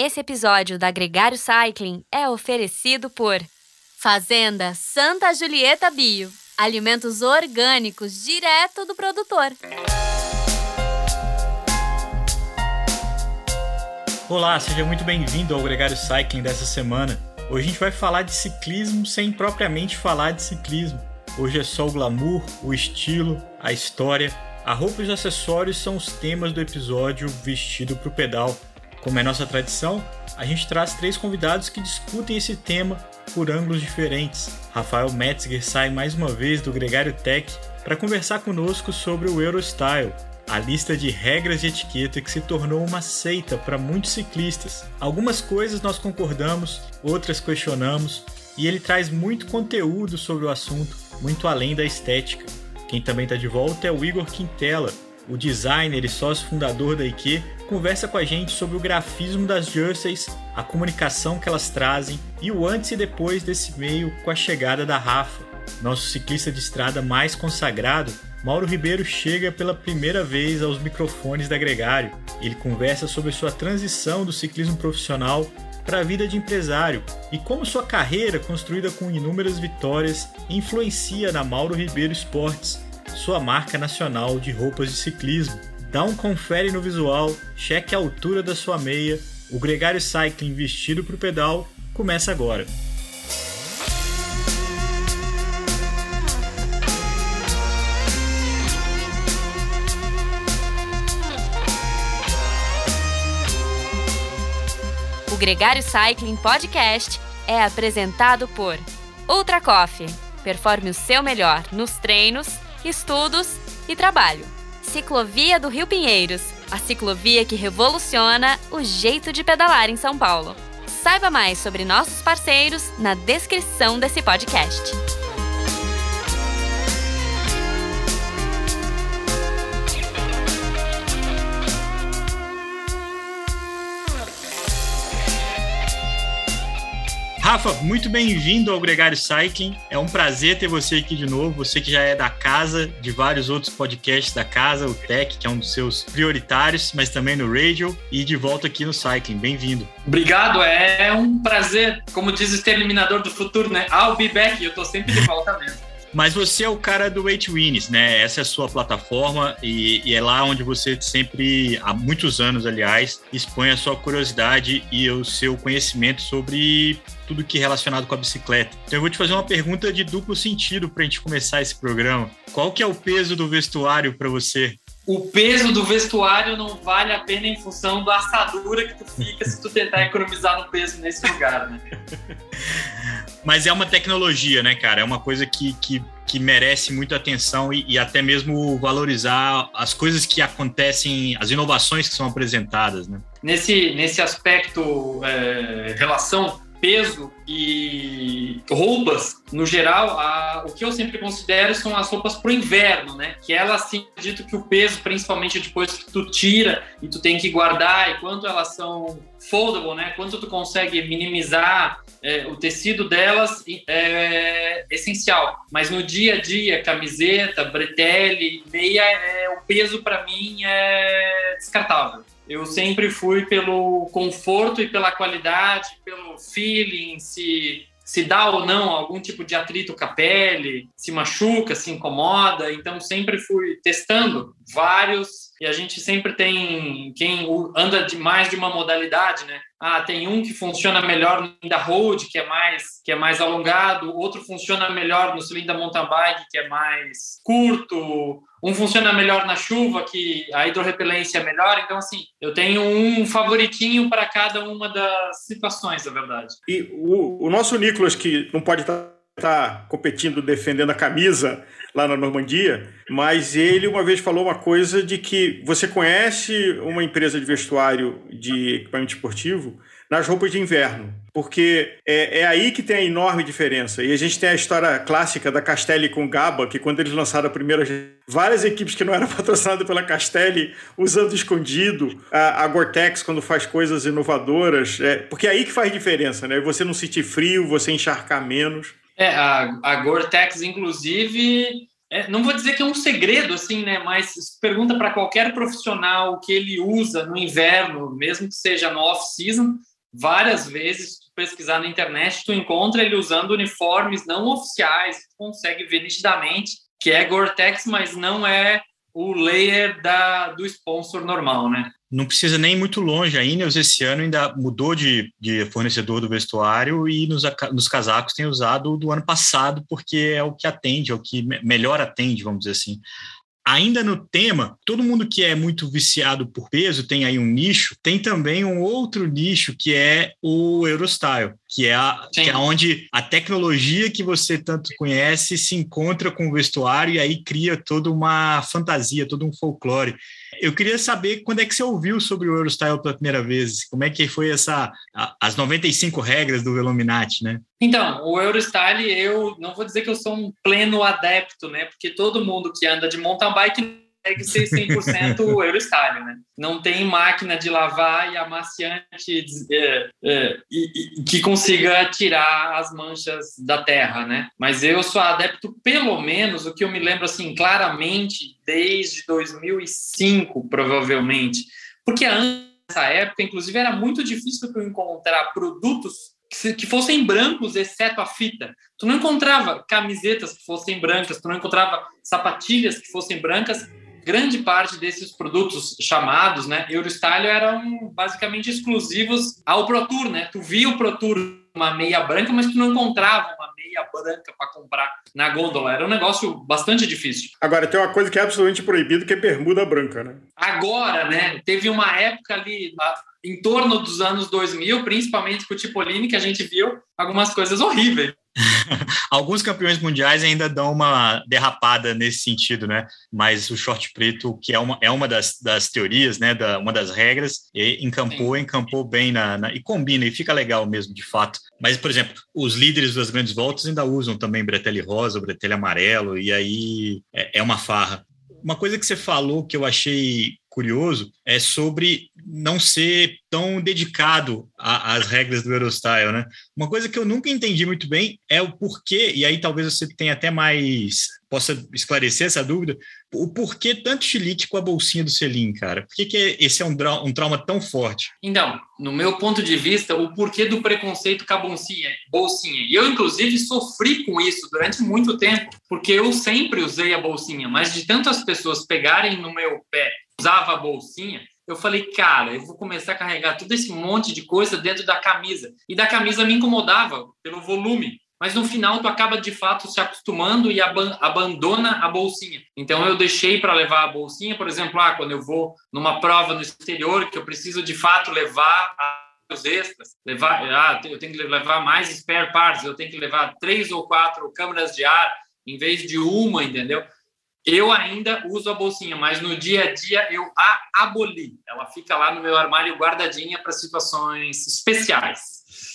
Esse episódio da Gregário Cycling é oferecido por Fazenda Santa Julieta Bio. Alimentos orgânicos direto do produtor. Olá, seja muito bem-vindo ao Gregário Cycling dessa semana. Hoje a gente vai falar de ciclismo sem propriamente falar de ciclismo. Hoje é só o glamour, o estilo, a história. A roupa e os acessórios são os temas do episódio Vestido para o Pedal. Como é nossa tradição, a gente traz três convidados que discutem esse tema por ângulos diferentes. Rafael Metzger sai mais uma vez do Gregário Tech para conversar conosco sobre o Eurostyle, a lista de regras de etiqueta que se tornou uma seita para muitos ciclistas. Algumas coisas nós concordamos, outras questionamos, e ele traz muito conteúdo sobre o assunto, muito além da estética. Quem também está de volta é o Igor Quintela, o designer e sócio fundador da IKE, conversa com a gente sobre o grafismo das jerseys, a comunicação que elas trazem e o antes e depois desse meio com a chegada da Rafa. Nosso ciclista de estrada mais consagrado, Mauro Ribeiro chega pela primeira vez aos microfones da Gregário. Ele conversa sobre sua transição do ciclismo profissional para a vida de empresário e como sua carreira, construída com inúmeras vitórias, influencia na Mauro Ribeiro Esportes, sua marca nacional de roupas de ciclismo. Dá um confere no visual, cheque a altura da sua meia. O Gregário Cycling vestido para o pedal começa agora. O Gregário Cycling Podcast é apresentado por Ultra Coffee. Performe o seu melhor nos treinos, estudos e trabalho. Ciclovia do Rio Pinheiros, a ciclovia que revoluciona o jeito de pedalar em São Paulo. Saiba mais sobre nossos parceiros na descrição desse podcast. Rafa, muito bem-vindo ao Gregário Cycling. É um prazer ter você aqui de novo. Você que já é da casa, de vários outros podcasts da casa, o Tech, que é um dos seus prioritários, mas também no Radio, e de volta aqui no Cycling. Bem-vindo. Obrigado, é um prazer. Como diz o Exterminador do Futuro, né? I'll be back. Eu tô sempre de volta mesmo. Mas você é o cara do Eight Wins, né? Essa é a sua plataforma e, e, é lá onde você sempre, há muitos anos, aliás, expõe a sua curiosidade e o seu conhecimento sobre tudo que é relacionado com a bicicleta. Então eu vou te fazer uma pergunta de duplo sentido para a gente começar esse programa. Qual que é o peso do vestuário para você? o peso do vestuário não vale a pena em função da assadura que tu fica se tu tentar economizar no peso nesse lugar, né? Mas é uma tecnologia, né, cara? É uma coisa que, que, que merece muita atenção e, e até mesmo valorizar as coisas que acontecem, as inovações que são apresentadas, né? Nesse, nesse aspecto, é, relação peso e roupas, no geral, a, o que eu sempre considero são as roupas para o inverno, né? Que elas, sim, dito que o peso, principalmente depois que tu tira e tu tem que guardar, e quanto elas são foldable, né? Quanto tu consegue minimizar é, o tecido delas é, é essencial. Mas no dia a dia, camiseta, bretelle, meia, é, o peso para mim é descartável. Eu sempre fui pelo conforto e pela qualidade, pelo feeling, se se dá ou não algum tipo de atrito com a pele, se machuca, se incomoda. Então sempre fui testando vários e a gente sempre tem quem anda de mais de uma modalidade, né? Ah, tem um que funciona melhor no da road, que é mais que é mais alongado, outro funciona melhor no cilindro da mountain bike, que é mais curto, um funciona melhor na chuva, que a hidrorrepelência é melhor. Então, assim, eu tenho um favoritinho para cada uma das situações, na verdade. E o, o nosso Nicolas, que não pode estar tá competindo, defendendo a camisa lá na Normandia, mas ele uma vez falou uma coisa de que você conhece uma empresa de vestuário de equipamento esportivo nas roupas de inverno, porque é, é, aí que tem a enorme diferença. E a gente tem a história clássica da Castelli com Gaba, que quando eles lançaram a primeira, várias equipes que não eram patrocinadas pela Castelli usando escondido, a, a Gore-Tex quando faz coisas inovadoras, é, porque é aí que faz diferença, né? Você não sentir frio, você encharcar menos. É, a, a Gore-Tex, inclusive, é, não vou dizer que é um segredo, assim, né? Mas pergunta para qualquer profissional que ele usa no inverno, mesmo que seja no off-season, várias vezes, tu pesquisar na internet, tu encontra ele usando uniformes não oficiais, tu consegue ver nitidamente que é Gore-Tex, mas não é o layer da, do sponsor normal, né? Não precisa nem muito longe. A Ineos esse ano ainda mudou de, de fornecedor do vestuário e nos, nos casacos tem usado do ano passado porque é o que atende, é o que melhor atende, vamos dizer assim. Ainda no tema, todo mundo que é muito viciado por peso tem aí um nicho, tem também um outro nicho que é o Eurostyle, que é, a, que é onde a tecnologia que você tanto conhece se encontra com o vestuário e aí cria toda uma fantasia, todo um folclore. Eu queria saber quando é que você ouviu sobre o Eurostyle pela primeira vez, como é que foi essa as 95 regras do Velominati, né? Então, o Eurostyle, eu não vou dizer que eu sou um pleno adepto, né? Porque todo mundo que anda de mountain bike consegue ser 100% Eurostyle, né? Não tem máquina de lavar e amaciante é, é, e, e, que consiga tirar as manchas da terra, né? Mas eu sou adepto, pelo menos, o que eu me lembro, assim, claramente, desde 2005, provavelmente. Porque antes dessa época, inclusive, era muito difícil tu encontrar produtos que fossem brancos, exceto a fita. Tu não encontrava camisetas que fossem brancas, tu não encontrava sapatilhas que fossem brancas. Grande parte desses produtos chamados, né, Eurostyle eram basicamente exclusivos ao Pro Tour, né? Tu via o Pro Tour uma meia branca, mas tu não encontrava uma meia branca para comprar na gôndola. Era um negócio bastante difícil. Agora, tem uma coisa que é absolutamente proibido, que é bermuda branca, né? Agora, né? Teve uma época ali, em torno dos anos 2000, principalmente com o Tipolini, que a gente viu algumas coisas horríveis. Alguns campeões mundiais ainda dão uma derrapada nesse sentido, né? Mas o short preto, que é uma, é uma das, das teorias, né? Da, uma das regras, encampou, Sim. encampou bem na, na, e combina, e fica legal mesmo, de fato. Mas, por exemplo, os líderes das grandes voltas ainda usam também bretelle rosa, bretelle amarelo, e aí é, é uma farra. Uma coisa que você falou que eu achei curioso é sobre não ser tão dedicado às regras do Eurostyle, né? Uma coisa que eu nunca entendi muito bem é o porquê, e aí talvez você tenha até mais possa esclarecer essa dúvida, o porquê tanto chilite com a bolsinha do Selim, cara? Por que, que esse é um, um, trauma tão forte? Então, no meu ponto de vista, o porquê do preconceito com a bolsinha, bolsinha. E eu, inclusive, sofri com isso durante muito tempo, porque eu sempre usei a bolsinha, mas de tantas pessoas pegarem no meu pé usava a bolsinha, eu falei, cara, eu vou começar a carregar todo esse monte de coisa dentro da camisa. E da camisa me incomodava pelo volume. Mas no final tu acaba de fato se acostumando e ab abandona a bolsinha. Então eu deixei para levar a bolsinha, por exemplo, ah, quando eu vou numa prova no exterior que eu preciso de fato levar os extras, levar, ah, eu tenho que levar mais spare parts, eu tenho que levar três ou quatro câmeras de ar em vez de uma, entendeu? Eu ainda uso a bolsinha, mas no dia a dia eu a aboli. Ela fica lá no meu armário guardadinha para situações especiais.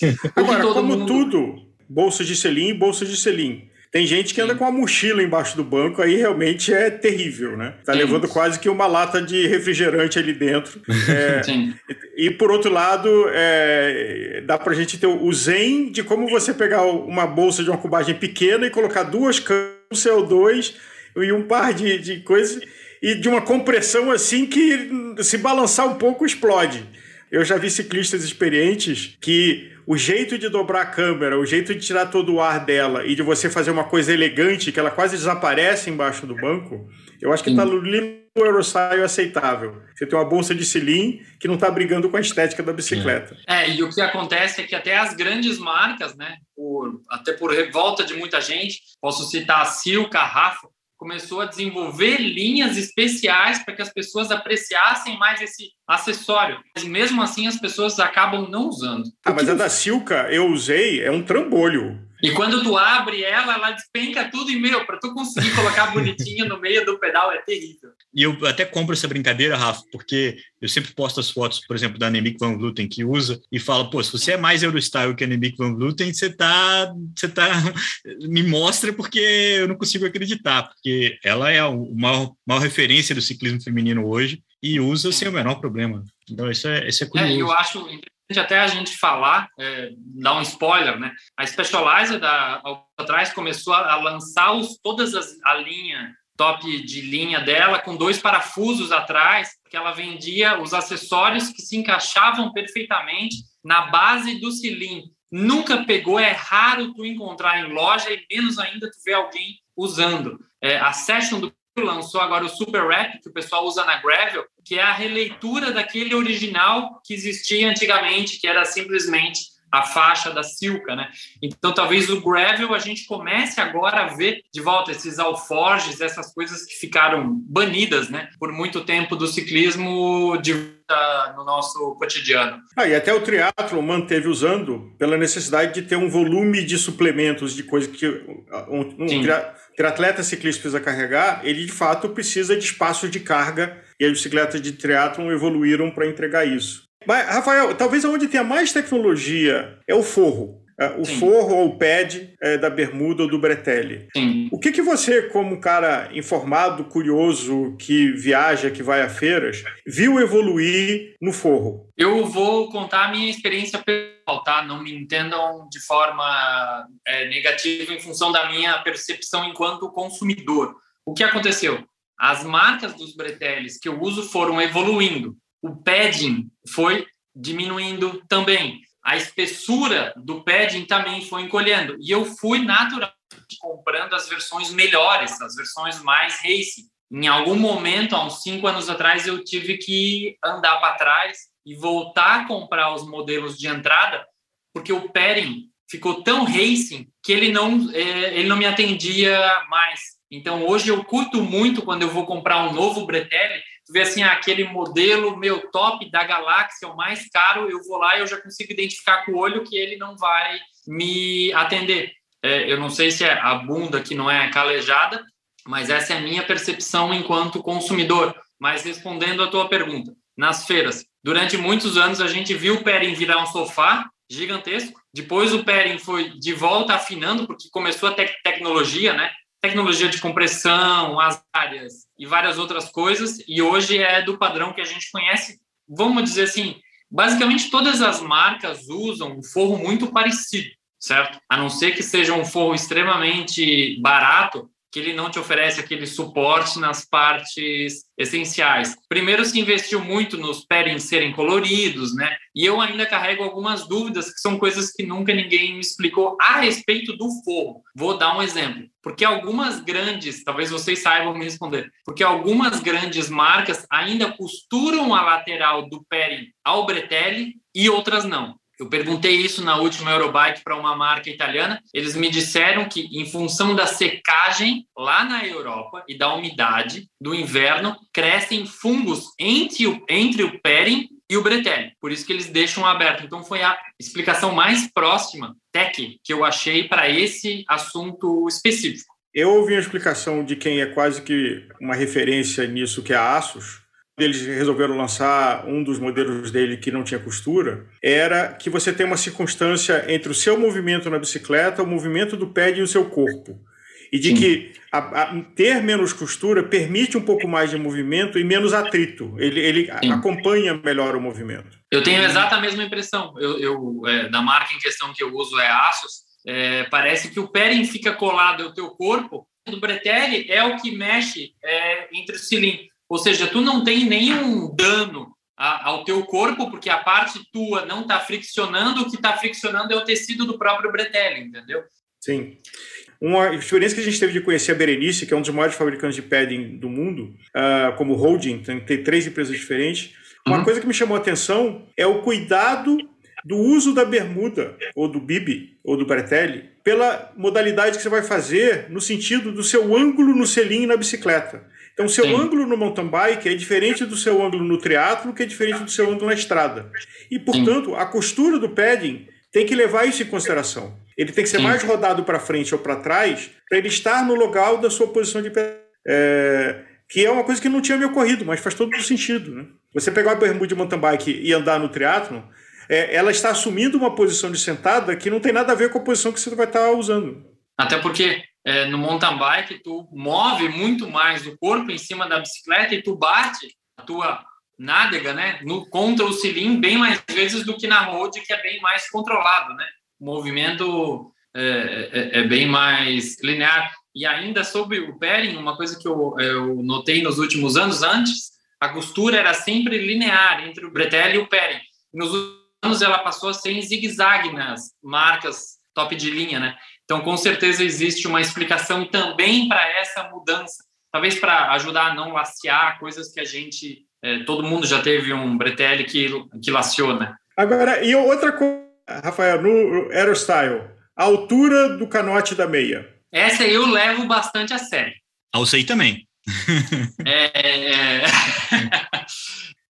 Agora, como mundo... tudo, bolsa de selim e bolsa de selim. Tem gente que anda com a mochila embaixo do banco, aí realmente é terrível, né? Tá Sim. levando quase que uma lata de refrigerante ali dentro. É, Sim. E por outro lado, é, dá pra gente ter o zen de como você pegar uma bolsa de uma cubagem pequena e colocar duas câmeras CO2 e um par de, de coisas, e de uma compressão assim que se balançar um pouco explode. Eu já vi ciclistas experientes que o jeito de dobrar a câmera, o jeito de tirar todo o ar dela e de você fazer uma coisa elegante que ela quase desaparece embaixo do banco, eu acho que está no limite do Aerostyle aceitável. Você tem uma bolsa de cilim que não está brigando com a estética da bicicleta. É, e o que acontece é que até as grandes marcas, né, por, até por revolta de muita gente, posso citar a Silca, a Rafa, começou a desenvolver linhas especiais para que as pessoas apreciassem mais esse acessório. Mas mesmo assim as pessoas acabam não usando. Ah, mas a da Silca eu usei, é um trambolho. E quando tu abre ela, ela despenca tudo e, meu, para tu conseguir colocar bonitinho no meio do pedal é terrível. E eu até compro essa brincadeira, Rafa, porque eu sempre posto as fotos, por exemplo, da Annemiek van Vleuten que usa e falo, pô, se você é mais Eurostyle que a Annemiek van Vleuten, você tá, você tá, me mostra porque eu não consigo acreditar, porque ela é a maior, maior referência do ciclismo feminino hoje e usa sem o menor problema. Então, isso é, isso é curioso. É, eu acho até a gente falar, é, dar um spoiler, né? A Specializer da atrás começou a, lançar os, todas as, a linha top de linha dela com dois parafusos atrás, que ela vendia os acessórios que se encaixavam perfeitamente na base do cilindro. Nunca pegou, é raro tu encontrar em loja e menos ainda tu ver alguém usando. É, a Session do lançou agora o Super Rap, que o pessoal usa na Gravel, que é a releitura daquele original que existia antigamente, que era simplesmente a faixa da Silca, né? Então, talvez o gravel a gente comece agora a ver de volta esses alforges, essas coisas que ficaram banidas, né, por muito tempo do ciclismo de no nosso cotidiano. Ah, e até o triatlo manteve usando pela necessidade de ter um volume de suplementos, de coisa que um, um triatleta ciclista precisa carregar, ele de fato precisa de espaços de carga e as bicicletas de triatlon evoluíram para entregar isso. Mas, Rafael, talvez onde tenha mais tecnologia é o forro. É, o Sim. forro ou o pad é, da bermuda ou do bretelle. Sim. O que, que você, como um cara informado, curioso, que viaja, que vai a feiras, viu evoluir no forro? Eu vou contar a minha experiência pessoal, tá? Não me entendam de forma é, negativa em função da minha percepção enquanto consumidor. O que aconteceu? As marcas dos bretelles que eu uso foram evoluindo o padding foi diminuindo também. A espessura do padding também foi encolhendo. E eu fui naturalmente comprando as versões melhores, as versões mais racing. Em algum momento, há uns cinco anos atrás, eu tive que andar para trás e voltar a comprar os modelos de entrada, porque o padding ficou tão racing que ele não, é, ele não me atendia mais. Então, hoje eu curto muito quando eu vou comprar um novo Bretelle, tu vê assim, ah, aquele modelo meu top da galáxia, o mais caro, eu vou lá e eu já consigo identificar com o olho que ele não vai me atender. É, eu não sei se é a bunda que não é calejada, mas essa é a minha percepção enquanto consumidor. Mas respondendo a tua pergunta, nas feiras, durante muitos anos a gente viu o Pering virar um sofá gigantesco. Depois o Pering foi de volta afinando, porque começou a te tecnologia, né? Tecnologia de compressão, as áreas e várias outras coisas, e hoje é do padrão que a gente conhece, vamos dizer assim, basicamente todas as marcas usam um forro muito parecido, certo? A não ser que seja um forro extremamente barato, que ele não te oferece aquele suporte nas partes essenciais. Primeiro se investiu muito nos paddings serem coloridos, né? E eu ainda carrego algumas dúvidas que são coisas que nunca ninguém me explicou a respeito do forro. Vou dar um exemplo. Porque algumas grandes, talvez vocês saibam me responder, porque algumas grandes marcas ainda costuram a lateral do padding ao bretelle e outras não. Eu perguntei isso na última Eurobike para uma marca italiana. Eles me disseram que, em função da secagem lá na Europa e da umidade do inverno, crescem fungos entre o, entre o Pering e o Bretelle. Por isso que eles deixam aberto. Então, foi a explicação mais próxima, tech, que eu achei para esse assunto específico. Eu ouvi a explicação de quem é quase que uma referência nisso, que é a Asus, eles resolveram lançar um dos modelos dele que não tinha costura, era que você tem uma circunstância entre o seu movimento na bicicleta, o movimento do pé e o seu corpo. E de Sim. que a, a, ter menos costura permite um pouco mais de movimento e menos atrito. Ele, ele acompanha melhor o movimento. Eu tenho exata a mesma impressão. Eu, eu é, da marca em questão que eu uso é Asus. É, parece que o pairing fica colado ao teu corpo. O bretelle é o que mexe é, entre os cilindros. Ou seja, tu não tem nenhum dano ao teu corpo, porque a parte tua não está friccionando, o que está friccionando é o tecido do próprio bretelle, entendeu? Sim. Uma experiência que a gente teve de conhecer a Berenice, que é um dos maiores fabricantes de padding do mundo, uh, como holding, tem, tem, três empresas diferentes. Uma uhum. coisa que me chamou a atenção é o cuidado do uso da bermuda, ou do bibi, ou do bretelle, pela modalidade que você vai fazer no sentido do seu ângulo no selim na bicicleta. Então, seu Sim. ângulo no mountain bike é diferente do seu ângulo no triatlo, que é diferente do seu ângulo na estrada. E, portanto, Sim. a costura do padding tem que levar isso em consideração. Ele tem que ser Sim. mais rodado para frente ou para trás para ele estar no local da sua posição de pé. É, que é uma coisa que não tinha me ocorrido, mas faz todo sentido. Né? Você pegar a bermuda de mountain bike e andar no triatlo, é, ela está assumindo uma posição de sentada que não tem nada a ver com a posição que você vai estar usando. Até porque é, no mountain bike, tu move muito mais o corpo em cima da bicicleta e tu bate a tua nádega, né, no, contra o cilim bem mais vezes do que na road, que é bem mais controlado, né? O movimento é, é, é bem mais linear. E ainda sobre o pairing, uma coisa que eu, eu notei nos últimos anos, antes, a costura era sempre linear entre o bretelle e o pairing. Nos anos ela passou a ser em zigue-zague nas marcas top de linha, né? Então, com certeza existe uma explicação também para essa mudança. Talvez para ajudar a não lacear coisas que a gente, é, todo mundo já teve um bretelle que, que laceou, né? Agora, e outra coisa, Rafael, no Aerostyle, a altura do canote da meia. Essa eu levo bastante a sério. Ao sei também. é... é.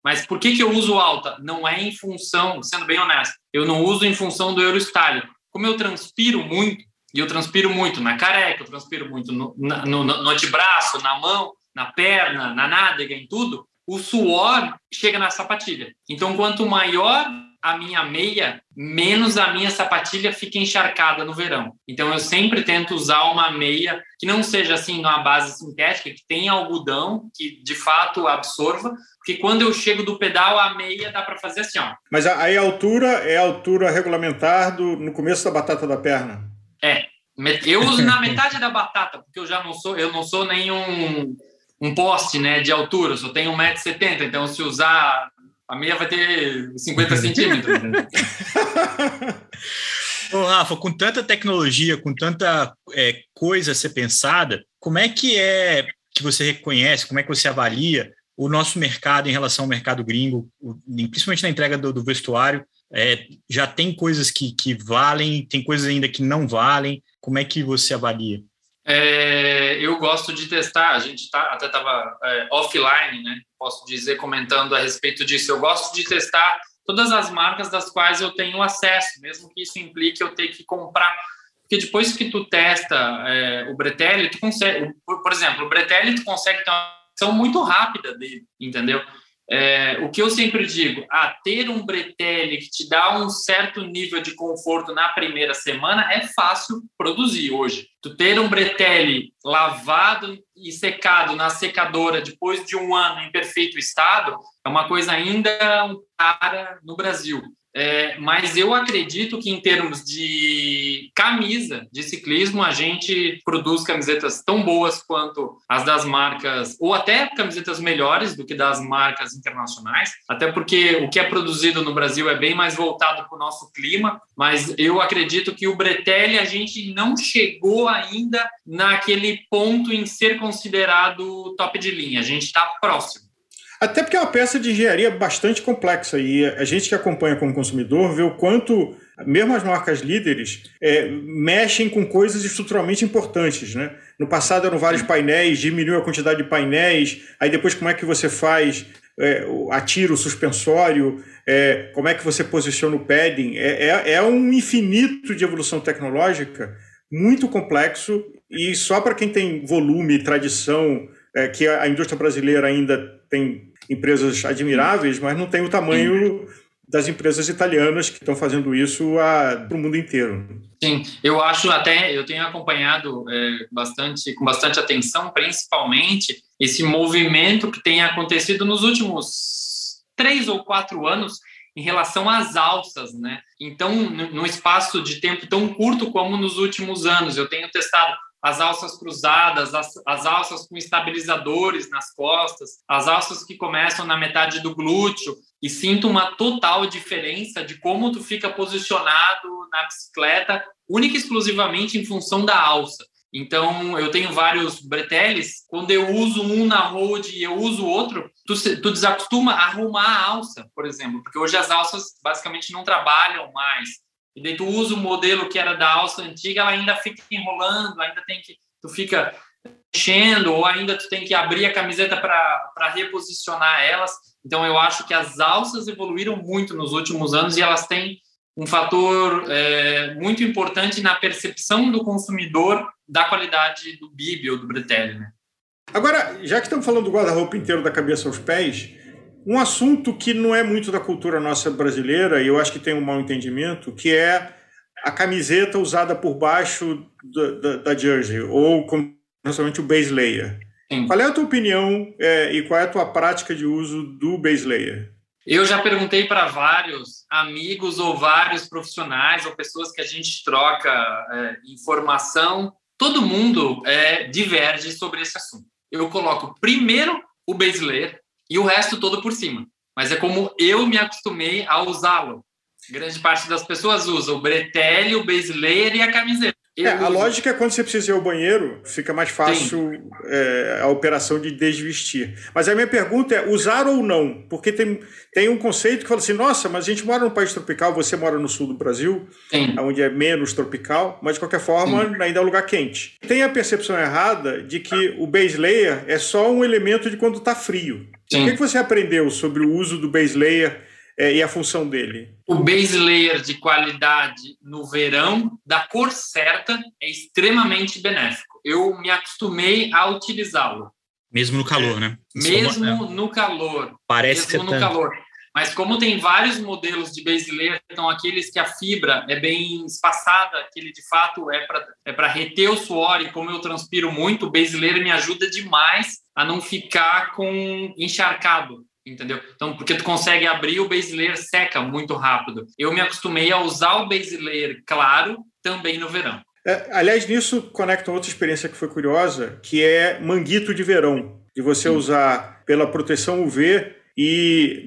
Mas por que, que eu uso alta? Não é em função, sendo bem honesto, eu não uso em função do Eurostyle. Como eu transpiro muito, e eu transpiro muito na careca, eu transpiro muito no, no, no, antebraço, na mão, na perna, na nádega, em tudo, o suor chega na sapatilha. Então, quanto maior a minha meia, menos a minha sapatilha fica encharcada no verão. Então eu sempre tento usar uma meia que não seja assim numa base sintética, que tenha algodão, que de fato absorva, porque quando eu chego do pedal, a meia dá para fazer assim, ó. Mas aí a altura é a altura regulamentar do, no começo da batata da perna. É. Eu uso na metade da batata, porque eu já não sou, eu não sou nenhum um poste né, de altura, eu só tenho 1,70m, então se usar a meia vai ter 50 centímetros. Ô, Rafa, com tanta tecnologia, com tanta é, coisa a ser pensada, como é que é que você reconhece, como é que você avalia o nosso mercado em relação ao mercado gringo, principalmente na entrega do, do vestuário? É, já tem coisas que, que valem, tem coisas ainda que não valem. Como é que você avalia? É, eu gosto de testar, a gente tá, até estava é, offline, né? Posso dizer, comentando a respeito disso. Eu gosto de testar todas as marcas das quais eu tenho acesso, mesmo que isso implique eu ter que comprar. Porque depois que tu testa é, o Bretelli, tu consegue, por, por, exemplo, o Bretelli tu consegue ter uma ação muito rápida dele, entendeu? É, o que eu sempre digo, ah, ter um bretelle que te dá um certo nível de conforto na primeira semana é fácil produzir hoje. Tu ter um bretelle lavado e secado na secadora depois de um ano em perfeito estado é uma coisa ainda cara no Brasil. É, mas eu acredito que, em termos de camisa de ciclismo, a gente produz camisetas tão boas quanto as das marcas, ou até camisetas melhores do que das marcas internacionais, até porque o que é produzido no Brasil é bem mais voltado para o nosso clima. Mas eu acredito que o Bretelli a gente não chegou ainda naquele ponto em ser considerado top de linha, a gente está próximo. Até porque é uma peça de engenharia bastante complexa e a gente que acompanha como consumidor vê o quanto, mesmo as marcas líderes, é, mexem com coisas estruturalmente importantes. Né? No passado eram vários painéis, diminuiu a quantidade de painéis, aí depois como é que você faz, é, atira o suspensório, é, como é que você posiciona o padding. É, é, é um infinito de evolução tecnológica muito complexo e só para quem tem volume tradição, é, que a indústria brasileira ainda tem empresas admiráveis, mas não tem o tamanho das empresas italianas que estão fazendo isso para o mundo inteiro. Sim, eu acho até, eu tenho acompanhado é, bastante, com bastante atenção, principalmente esse movimento que tem acontecido nos últimos três ou quatro anos em relação às alças, né? Então, num espaço de tempo tão curto como nos últimos anos, eu tenho testado as alças cruzadas, as, as alças com estabilizadores nas costas, as alças que começam na metade do glúteo, e sinto uma total diferença de como tu fica posicionado na bicicleta, única e exclusivamente em função da alça. Então, eu tenho vários breteles, quando eu uso um na road e eu uso outro, tu, tu desacostuma a arrumar a alça, por exemplo, porque hoje as alças basicamente não trabalham mais e daí tu usa o modelo que era da alça antiga, ela ainda fica enrolando, ainda tem que tu fica mexendo ou ainda tu tem que abrir a camiseta para reposicionar elas. Então eu acho que as alças evoluíram muito nos últimos anos e elas têm um fator é, muito importante na percepção do consumidor da qualidade do bib ou do bretelle, né? Agora, já que estamos falando do guarda-roupa inteiro da cabeça aos pés, um assunto que não é muito da cultura nossa brasileira, e eu acho que tem um mau entendimento, que é a camiseta usada por baixo da, da, da jersey, ou principalmente o base layer. Sim. Qual é a tua opinião é, e qual é a tua prática de uso do base layer? Eu já perguntei para vários amigos ou vários profissionais ou pessoas que a gente troca é, informação. Todo mundo é, diverge sobre esse assunto. Eu coloco primeiro o base layer e o resto todo por cima. Mas é como eu me acostumei a usá-lo. Grande parte das pessoas usa o bretelle, o base layer e a camiseta. É, a lógica é quando você precisa ir ao banheiro, fica mais fácil é, a operação de desvestir. Mas a minha pergunta é: usar ou não? Porque tem, tem um conceito que fala assim: nossa, mas a gente mora num país tropical, você mora no sul do Brasil, Sim. onde é menos tropical, mas de qualquer forma Sim. ainda é um lugar quente. Tem a percepção errada de que o base layer é só um elemento de quando está frio. Sim. O que, que você aprendeu sobre o uso do base layer? É, e a função dele? O base layer de qualidade no verão, da cor certa, é extremamente benéfico. Eu me acostumei a utilizá-lo. Mesmo no calor, é. né? Mesmo é no calor. Parece mesmo no tanto. calor. Mas como tem vários modelos de base layer, então aqueles que a fibra é bem espaçada, aquele de fato é para é para reter o suor e como eu transpiro muito, o base layer me ajuda demais a não ficar com encharcado entendeu? Então, porque tu consegue abrir o base layer seca muito rápido. Eu me acostumei a usar o base layer claro também no verão. É, aliás, nisso conecta outra experiência que foi curiosa, que é manguito de verão, de você Sim. usar pela proteção UV e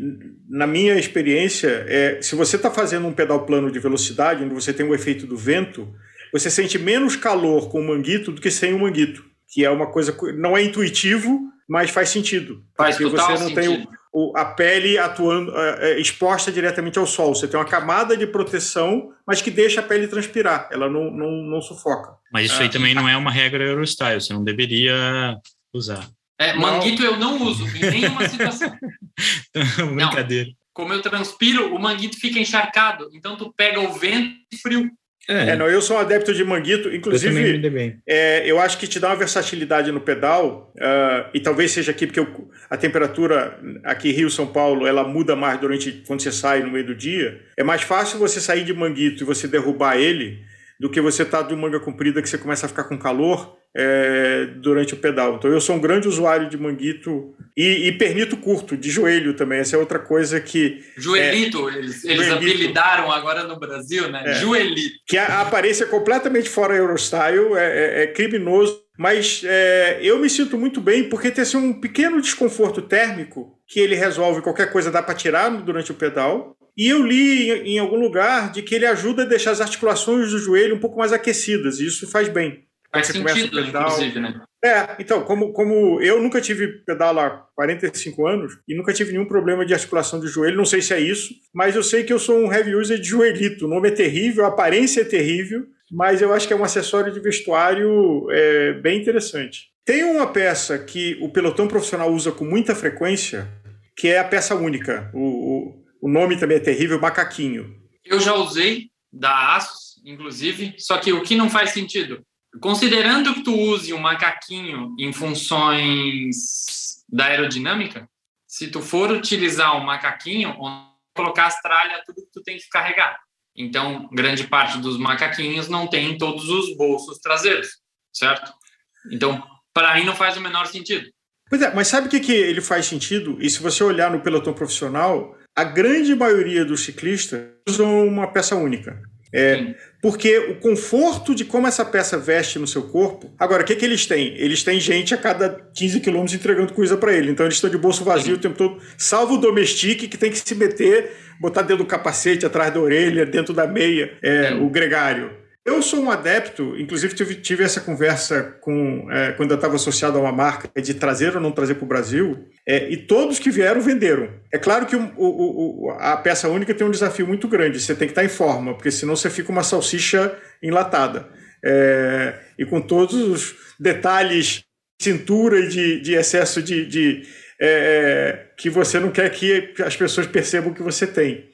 na minha experiência, é, se você está fazendo um pedal plano de velocidade, onde você tem o efeito do vento, você sente menos calor com o manguito do que sem o manguito, que é uma coisa não é intuitivo, mas faz sentido. Faz porque você não sentido. tem o, a pele atuando é, é, exposta diretamente ao sol. Você tem uma camada de proteção, mas que deixa a pele transpirar. Ela não, não, não sufoca. Mas isso aí ah. também não é uma regra Eurostyle. Você não deveria usar. É, manguito eu não uso em nenhuma situação. Brincadeira. Não. Como eu transpiro, o manguito fica encharcado. Então tu pega o vento frio é. é. não, eu sou um adepto de manguito, inclusive. Eu, é, eu acho que te dá uma versatilidade no pedal, uh, e talvez seja aqui porque eu, a temperatura aqui Rio São Paulo ela muda mais durante quando você sai no meio do dia. É mais fácil você sair de manguito e você derrubar ele do que você estar tá de manga comprida que você começa a ficar com calor é, durante o pedal. Então eu sou um grande usuário de manguito e, e pernito curto, de joelho também. Essa é outra coisa que. Joelito, é, eles, eles joelito, apelidaram agora no Brasil, né? É, Joelito. Que a, a aparência é completamente fora Eurostyle, é, é, é criminoso. Mas é, eu me sinto muito bem porque tem assim, um pequeno desconforto térmico que ele resolve qualquer coisa dá para tirar durante o pedal. E eu li em, em algum lugar de que ele ajuda a deixar as articulações do joelho um pouco mais aquecidas, e isso faz bem. Faz sentido, inclusive, né? É, então, como, como eu nunca tive pedal há 45 anos e nunca tive nenhum problema de articulação de joelho, não sei se é isso, mas eu sei que eu sou um heavy user de joelhito. O nome é terrível, a aparência é terrível, mas eu acho que é um acessório de vestuário é, bem interessante. Tem uma peça que o pelotão profissional usa com muita frequência, que é a peça única. O, o, o nome também é terrível, macaquinho. Eu já usei, da Asus, inclusive, só que o que não faz sentido? Considerando que tu use um macaquinho em funções da aerodinâmica, se tu for utilizar um macaquinho, colocar as tralhas, tudo que tu tem que carregar. Então, grande parte dos macaquinhos não tem todos os bolsos traseiros, certo? Então, para mim não faz o menor sentido. Pois é, mas sabe o que, que ele faz sentido? E se você olhar no pelotão profissional, a grande maioria dos ciclistas usam uma peça única. É, porque o conforto de como essa peça veste no seu corpo. Agora, o que, que eles têm? Eles têm gente a cada 15 quilômetros entregando coisa para ele. Então, eles estão de bolso vazio Sim. o tempo todo, salvo o domestique, que tem que se meter, botar dentro do capacete, atrás da orelha, dentro da meia, é, o gregário. Eu sou um adepto, inclusive tive, tive essa conversa com é, quando eu estava associado a uma marca de trazer ou não trazer para o Brasil, é, e todos que vieram venderam. É claro que o, o, o, a peça única tem um desafio muito grande, você tem que estar em forma, porque senão você fica uma salsicha enlatada. É, e com todos os detalhes, cintura e de, de excesso de, de é, é, que você não quer que as pessoas percebam que você tem.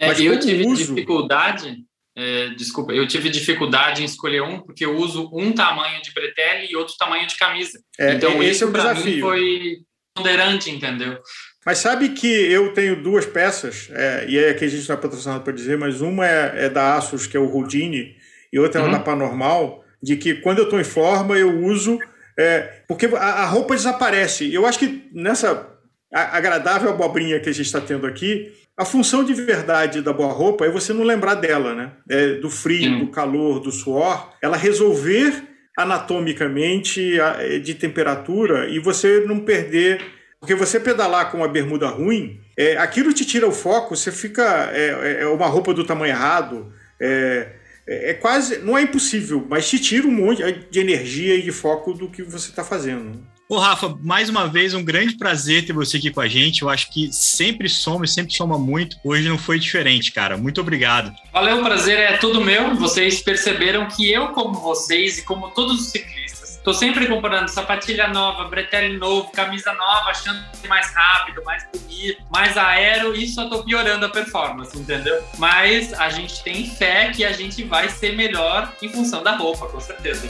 É, Mas eu tive uso, dificuldade é, desculpa, eu tive dificuldade em escolher um porque eu uso um tamanho de bretelle e outro tamanho de camisa. É, então esse isso é o desafio. foi ponderante, entendeu? Mas sabe que eu tenho duas peças, é, e aí aqui a gente é patrocinado para dizer, mas uma é, é, da Asus, que é o Houdini, e outra é uhum. da Panormal, de que quando eu estou em forma eu uso É, porque a, a roupa desaparece. Eu acho que nessa agradável abobrinha que a gente está tendo aqui, a função de verdade da boa roupa é você não lembrar dela, né? É, do frio, Sim. do calor, do suor. Ela resolver anatomicamente de temperatura e você não perder. Porque você pedalar com uma bermuda ruim, é, aquilo te tira o foco, você fica. É, é uma roupa do tamanho errado. É, é, é quase. Não é impossível, mas te tira um monte de energia e de foco do que você está fazendo. Ô, Rafa, mais uma vez, um grande prazer ter você aqui com a gente. Eu acho que sempre soma e sempre soma muito. Hoje não foi diferente, cara. Muito obrigado. Valeu, o prazer é todo meu. Vocês perceberam que eu, como vocês e como todos os ciclistas, estou sempre comprando sapatilha nova, bretelle novo, camisa nova, achando que mais rápido, mais bonito, mais aero e só tô piorando a performance, entendeu? Mas a gente tem fé que a gente vai ser melhor em função da roupa, com certeza.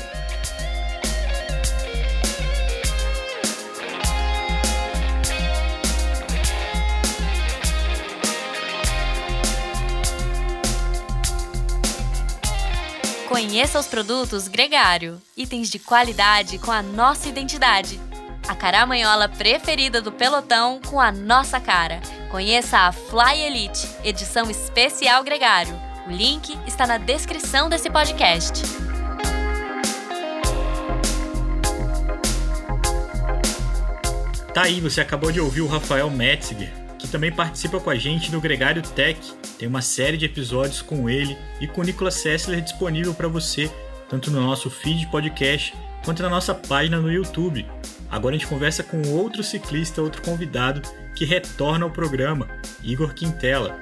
Conheça os produtos Gregário, itens de qualidade com a nossa identidade. A caramanhola preferida do pelotão com a nossa cara. Conheça a Fly Elite, edição especial Gregário. O link está na descrição desse podcast. Tá aí, você acabou de ouvir o Rafael Metziger, que também participa com a gente do Gregário Tech tem uma série de episódios com ele e com o Nicolas Sessler disponível para você, tanto no nosso feed podcast quanto na nossa página no YouTube. Agora a gente conversa com outro ciclista, outro convidado que retorna ao programa, Igor Quintela.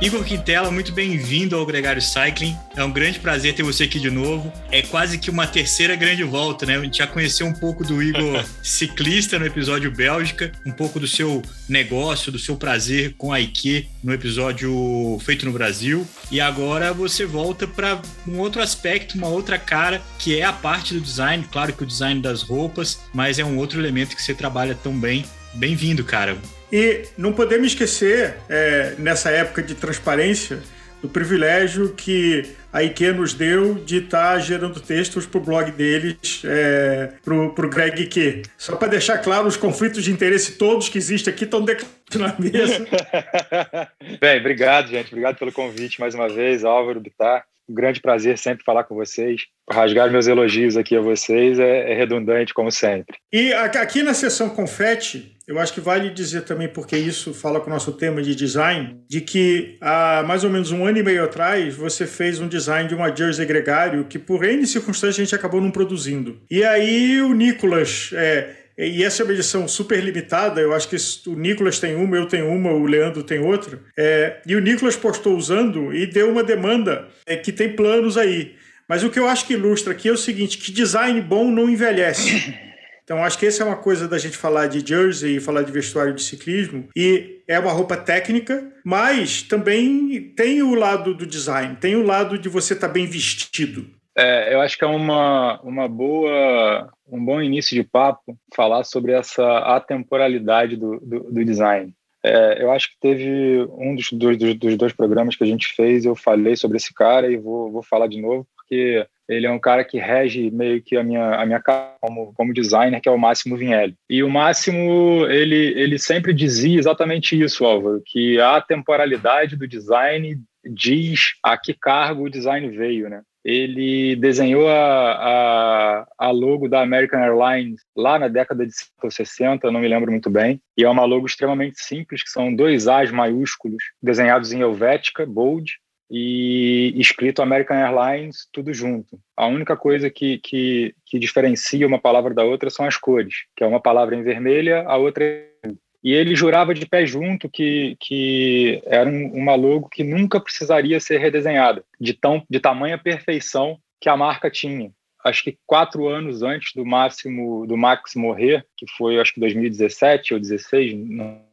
Igor Quintela, muito bem-vindo ao Gregário Cycling. É um grande prazer ter você aqui de novo. É quase que uma terceira grande volta, né? A gente já conheceu um pouco do Igor ciclista no episódio Bélgica, um pouco do seu negócio, do seu prazer com a Ike no episódio feito no Brasil. E agora você volta para um outro aspecto, uma outra cara, que é a parte do design. Claro que o design das roupas, mas é um outro elemento que você trabalha tão bem. Bem-vindo, cara. E não podemos esquecer, é, nessa época de transparência, do privilégio que a IKEA nos deu de estar tá gerando textos para o blog deles, é, para o Greg Ike. Só para deixar claro, os conflitos de interesse todos que existem aqui estão declarados na mesa. Bem, obrigado, gente. Obrigado pelo convite mais uma vez, Álvaro Bittar. Um grande prazer sempre falar com vocês. Rasgar meus elogios aqui a vocês é, é redundante, como sempre. E aqui na sessão confete, eu acho que vale dizer também, porque isso fala com o nosso tema de design, de que há mais ou menos um ano e meio atrás você fez um design de uma jersey gregário que por N circunstâncias a gente acabou não produzindo. E aí o Nicolas, é, e essa é uma edição super limitada, eu acho que o Nicolas tem uma, eu tenho uma, o Leandro tem outra. É, e o Nicolas postou usando e deu uma demanda é, que tem planos aí. Mas o que eu acho que ilustra aqui é o seguinte, que design bom não envelhece. Então acho que essa é uma coisa da gente falar de jersey e falar de vestuário de ciclismo. E é uma roupa técnica, mas também tem o lado do design, tem o lado de você estar tá bem vestido. É, eu acho que é uma, uma boa, um bom início de papo falar sobre essa atemporalidade do, do, do design. É, eu acho que teve um dos, dos, dos, dois programas que a gente fez, eu falei sobre esse cara e vou, vou falar de novo, porque ele é um cara que rege meio que a minha, a minha como, como designer, que é o Máximo Vinelli. E o Máximo, ele, ele sempre dizia exatamente isso, Álvaro, que a temporalidade do design diz a que cargo o design veio, né? ele desenhou a, a, a, logo da American Airlines lá na década de 60, não me lembro muito bem, e é uma logo extremamente simples, que são dois As maiúsculos desenhados em helvética, bold, e escrito American Airlines, tudo junto. A única coisa que, que, que diferencia uma palavra da outra são as cores, que é uma palavra em vermelha, a outra em e ele jurava de pé junto que, que era um, uma logo que nunca precisaria ser redesenhada, de, tão, de tamanha perfeição que a marca tinha. Acho que quatro anos antes do máximo do Max morrer, que foi acho que 2017 ou 2016,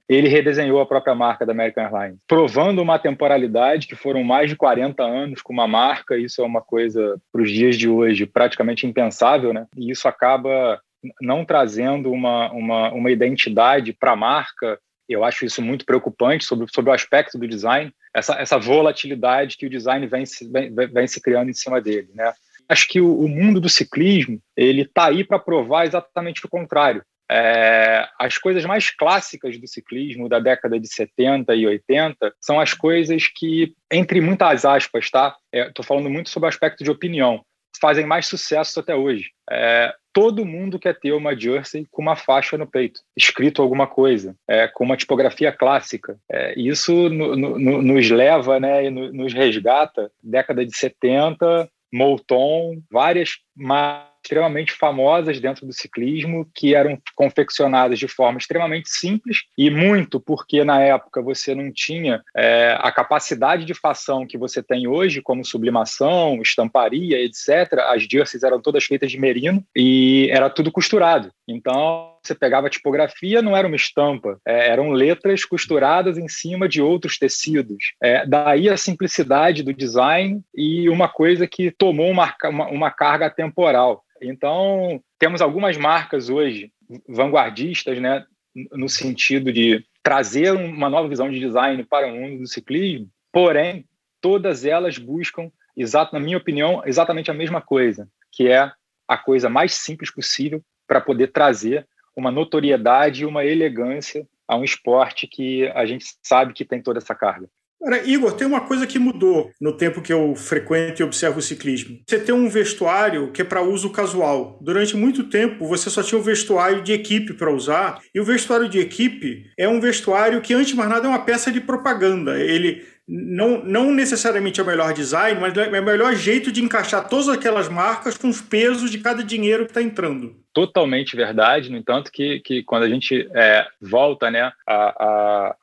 ele redesenhou a própria marca da American Airlines, provando uma temporalidade que foram mais de 40 anos com uma marca. Isso é uma coisa para os dias de hoje praticamente impensável, né? E isso acaba não trazendo uma, uma, uma identidade para a marca, eu acho isso muito preocupante sobre, sobre o aspecto do design. essa, essa volatilidade que o design vem se, vem, vem se criando em cima dele, né? Acho que o, o mundo do ciclismo ele está aí para provar exatamente o contrário. É, as coisas mais clássicas do ciclismo da década de 70 e 80 são as coisas que, entre muitas aspas, tá? Estou é, falando muito sobre o aspecto de opinião, fazem mais sucesso até hoje. É, todo mundo quer ter uma jersey com uma faixa no peito, escrito alguma coisa, é, com uma tipografia clássica. É, isso no, no, nos leva, né, e nos resgata, década de 70, Molton, várias marcas extremamente famosas dentro do ciclismo, que eram confeccionadas de forma extremamente simples e muito porque na época você não tinha é, a capacidade de fação que você tem hoje, como sublimação, estamparia, etc. As jerseys eram todas feitas de merino e era tudo costurado. Então você pegava a tipografia, não era uma estampa, é, eram letras costuradas em cima de outros tecidos. É, daí a simplicidade do design e uma coisa que tomou uma, uma, uma carga temporal. Então, temos algumas marcas hoje vanguardistas, né, no sentido de trazer uma nova visão de design para o mundo do ciclismo, porém, todas elas buscam, exato, na minha opinião, exatamente a mesma coisa, que é a coisa mais simples possível para poder trazer uma notoriedade e uma elegância a um esporte que a gente sabe que tem toda essa carga. Cara, Igor, tem uma coisa que mudou no tempo que eu frequento e observo o ciclismo. Você tem um vestuário que é para uso casual. Durante muito tempo, você só tinha o vestuário de equipe para usar, e o vestuário de equipe é um vestuário que, antes de mais nada, é uma peça de propaganda. Ele não, não necessariamente é o melhor design, mas é o melhor jeito de encaixar todas aquelas marcas com os pesos de cada dinheiro que está entrando totalmente verdade, no entanto que, que quando a gente é, volta né,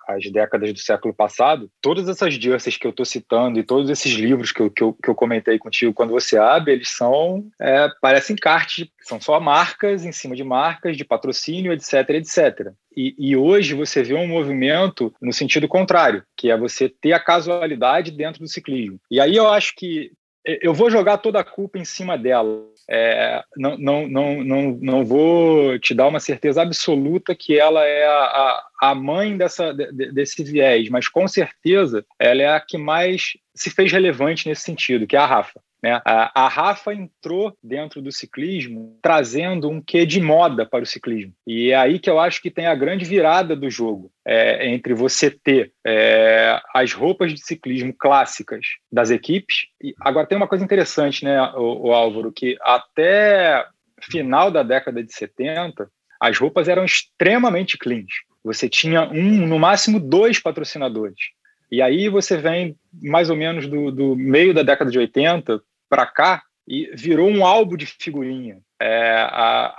às décadas do século passado, todas essas jerseys que eu estou citando e todos esses livros que eu, que eu, que eu comentei contigo, quando você abre, eles são, é, parecem cartas, são só marcas em cima de marcas, de patrocínio, etc, etc. E, e, hoje você vê um movimento no sentido contrário, que é você ter a casualidade dentro do ciclismo. E aí eu acho que eu vou jogar toda a culpa em cima dela. É, não, não, não, não, não vou te dar uma certeza absoluta que ela é a, a mãe dessa, desse viés, mas com certeza ela é a que mais se fez relevante nesse sentido, que é a Rafa. Né? A, a, Rafa entrou dentro do ciclismo trazendo um quê de moda para o ciclismo. E é aí que eu acho que tem a grande virada do jogo, é, entre você ter é, as roupas de ciclismo clássicas das equipes. E agora tem uma coisa interessante, né, o, o Álvaro, que até final da década de 70, as roupas eram extremamente cleans. Você tinha um, no máximo dois patrocinadores. E aí você vem mais ou menos do, do meio da década de 80 para cá e virou um álbum de figurinha. É,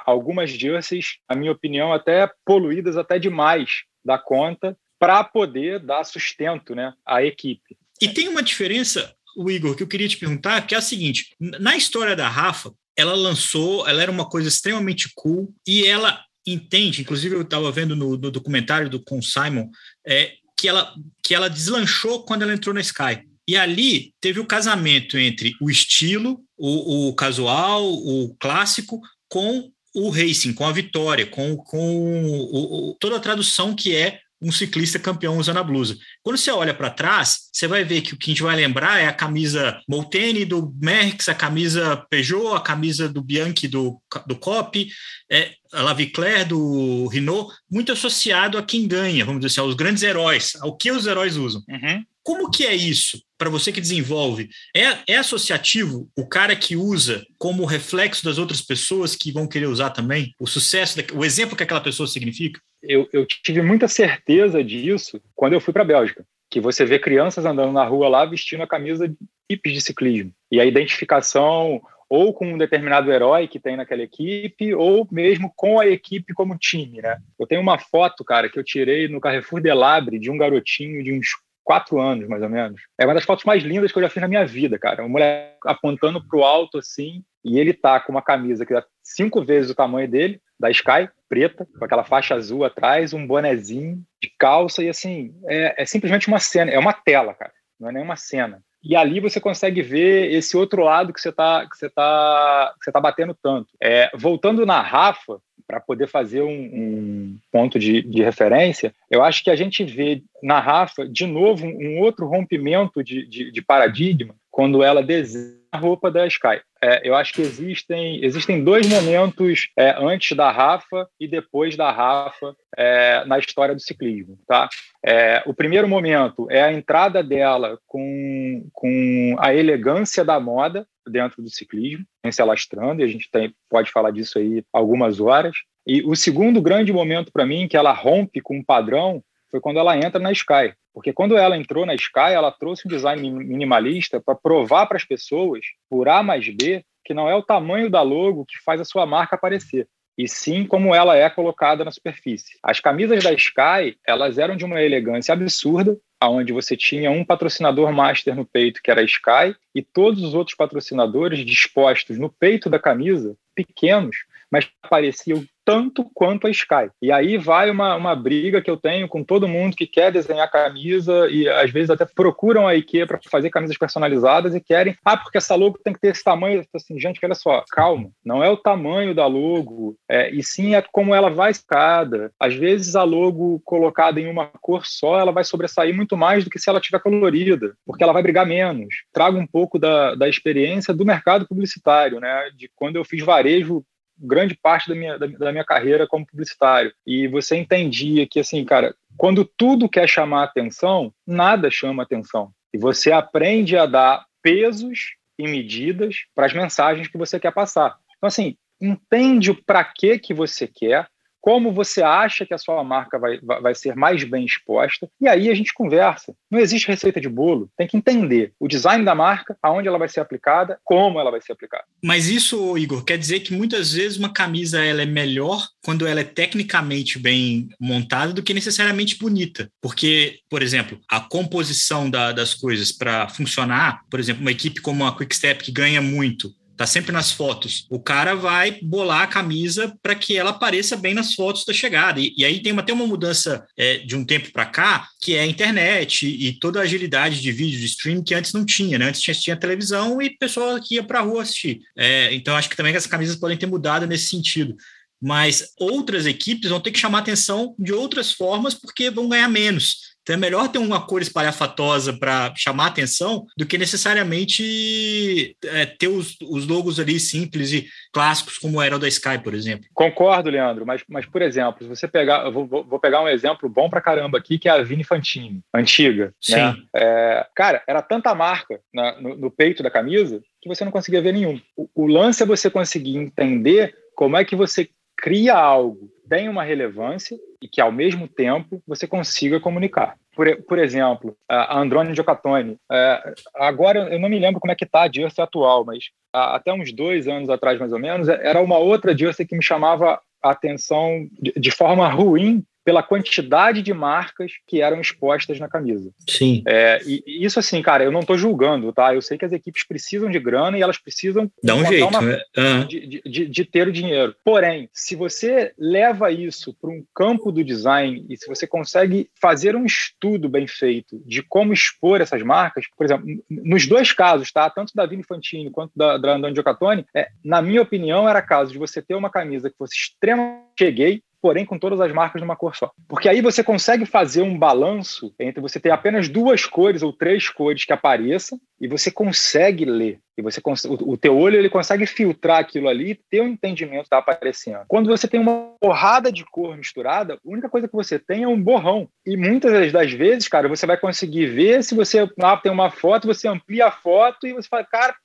algumas jerseys, na minha opinião, até poluídas até demais da conta para poder dar sustento né, à equipe. E tem uma diferença, Igor, que eu queria te perguntar, que é a seguinte: na história da Rafa, ela lançou, ela era uma coisa extremamente cool e ela entende, inclusive eu estava vendo no, no, documentário do com Simon, é, que ela que ela deslanchou quando ela entrou na Sky. E ali teve o casamento entre o estilo, o, o casual, o clássico, com o racing, com a vitória, com, com o, o, toda a tradução que é um ciclista campeão usando a blusa. Quando você olha para trás, você vai ver que o que a gente vai lembrar é a camisa Molteni do Merckx, a camisa Peugeot, a camisa do Bianchi do, do Cop, é, a Laviclair do Renault, muito associado a quem ganha, vamos dizer assim, aos grandes heróis, ao que os heróis usam. Uhum. Como que é isso para você que desenvolve? É, é associativo o cara que usa como reflexo das outras pessoas que vão querer usar também? O sucesso, o exemplo que aquela pessoa significa? Eu, eu tive muita certeza disso quando eu fui para a Bélgica. Que você vê crianças andando na rua lá vestindo a camisa de equipes de ciclismo. E a identificação ou com um determinado herói que tem naquela equipe, ou mesmo com a equipe como time, né? Eu tenho uma foto, cara, que eu tirei no Carrefour Delabre de um garotinho de uns quatro anos, mais ou menos. É uma das fotos mais lindas que eu já fiz na minha vida, cara. Uma mulher apontando para o alto, assim, e ele tá com uma camisa que é cinco vezes o tamanho dele, da Sky, preta, com aquela faixa azul atrás, um bonezinho de calça, e assim, é, é simplesmente uma cena, é uma tela, cara, não é nem uma cena. E ali você consegue ver esse outro lado que você está que você tá, que você tá batendo tanto. É, voltando na Rafa, para poder fazer um, um ponto de, de, referência, eu acho que a gente vê na Rafa, de novo, um outro rompimento de, de, de paradigma quando ela desenha roupa da Sky. É, eu acho que existem, existem dois momentos é, antes da Rafa e depois da Rafa é, na história do ciclismo. Tá? É, o primeiro momento é a entrada dela com, com a elegância da moda dentro do ciclismo, se alastrando, e a gente tem, pode falar disso aí algumas horas. E o segundo grande momento para mim, que ela rompe com um padrão, foi quando ela entra na Sky. Porque quando ela entrou na Sky, ela trouxe um design minimalista para provar para as pessoas, por A mais B, que não é o tamanho da logo que faz a sua marca aparecer, e sim como ela é colocada na superfície. As camisas da Sky, elas eram de uma elegância absurda, aonde você tinha um patrocinador master no peito, que era a Sky, e todos os outros patrocinadores dispostos no peito da camisa, pequenos, mas pareciam tanto quanto a Sky. E aí vai uma, uma briga que eu tenho com todo mundo que quer desenhar camisa e às vezes até procuram a IKEA para fazer camisas personalizadas e querem, ah, porque essa logo tem que ter esse tamanho. Assim, gente, olha só, calma, não é o tamanho da logo, é, e sim é como ela vai escada. Às vezes a logo colocada em uma cor só, ela vai sobressair muito mais do que se ela tiver colorida, porque ela vai brigar menos. Traga um pouco da, da experiência do mercado publicitário, né? De quando eu fiz varejo grande parte da minha, da, da, minha carreira como publicitário. E você entendia que, assim, cara, quando tudo quer chamar atenção, nada chama atenção. E você aprende a dar pesos e medidas para as mensagens que você quer passar. Então, assim, entende o para que que você quer, como você acha que a sua marca vai, vai ser mais bem exposta, e aí a gente conversa. Não existe receita de bolo, tem que entender o design da marca, aonde ela vai ser aplicada, como ela vai ser aplicada. Mas isso, Igor, quer dizer que muitas vezes uma camisa ela é melhor quando ela é tecnicamente bem montada do que necessariamente bonita. Porque, por exemplo, a composição da, das coisas para funcionar, por exemplo, uma equipe como a Quickstep que ganha muito, tá sempre nas fotos. O cara vai bolar a camisa para que ela apareça bem nas fotos da chegada. E, e aí tem até uma mudança é, de um tempo para cá, que é a internet e, e, toda a agilidade de vídeo de streaming que antes não tinha, né? Antes tinha, tinha televisão e pessoal que ia para a rua assistir. É, então acho que também essas camisas podem ter mudado nesse sentido. Mas outras equipes vão ter que chamar atenção de outras formas porque vão ganhar menos. Então é melhor ter uma cor espalhafatosa para chamar atenção do que necessariamente é, ter os, os, logos ali simples e clássicos como era o da Sky, por exemplo. Concordo, Leandro, mas, mas por exemplo, se você pegar, vou, vou pegar um exemplo bom para caramba aqui, que é a Vini Fantini, antiga. Né? Sim. Né? É, cara, era tanta marca na, no, no, peito da camisa que você não conseguia ver nenhum. O, o lance é você conseguir entender como é que você cria algo tem uma relevância e que, ao mesmo tempo, você consiga comunicar. Por, por exemplo, a Androne Giocattoni. É, agora, eu não me lembro como é que está a Jersey atual, mas até uns dois anos atrás, mais ou menos, era uma outra Jersey que me chamava a atenção de, de forma ruim pela quantidade de marcas que eram expostas na camisa. Sim. É, e, e, isso assim, cara, eu não estou julgando, tá? Eu sei que as equipes precisam de grana e elas precisam Dá um jeito, né? uhum. de, de, de, ter o dinheiro. Porém, se você leva isso para um campo do design e se você consegue fazer um estudo bem feito de como expor essas marcas, por exemplo, nos dois casos, tá? Tanto da Vini Fantini quanto da, da Andoni Giocattoni, é, na minha opinião, era caso de você ter uma camisa que fosse extremamente cheguei porém com todas as marcas numa cor só. Porque aí você consegue fazer um balanço entre você ter apenas duas cores ou três cores que apareçam e você consegue ler. E você o, teu olho ele consegue filtrar aquilo ali e ter um entendimento está aparecendo. Quando você tem uma porrada de cor misturada, a única coisa que você tem é um borrão. E muitas das vezes, cara, você vai conseguir ver se você ah, tem uma foto, você amplia a foto e você fala, cara,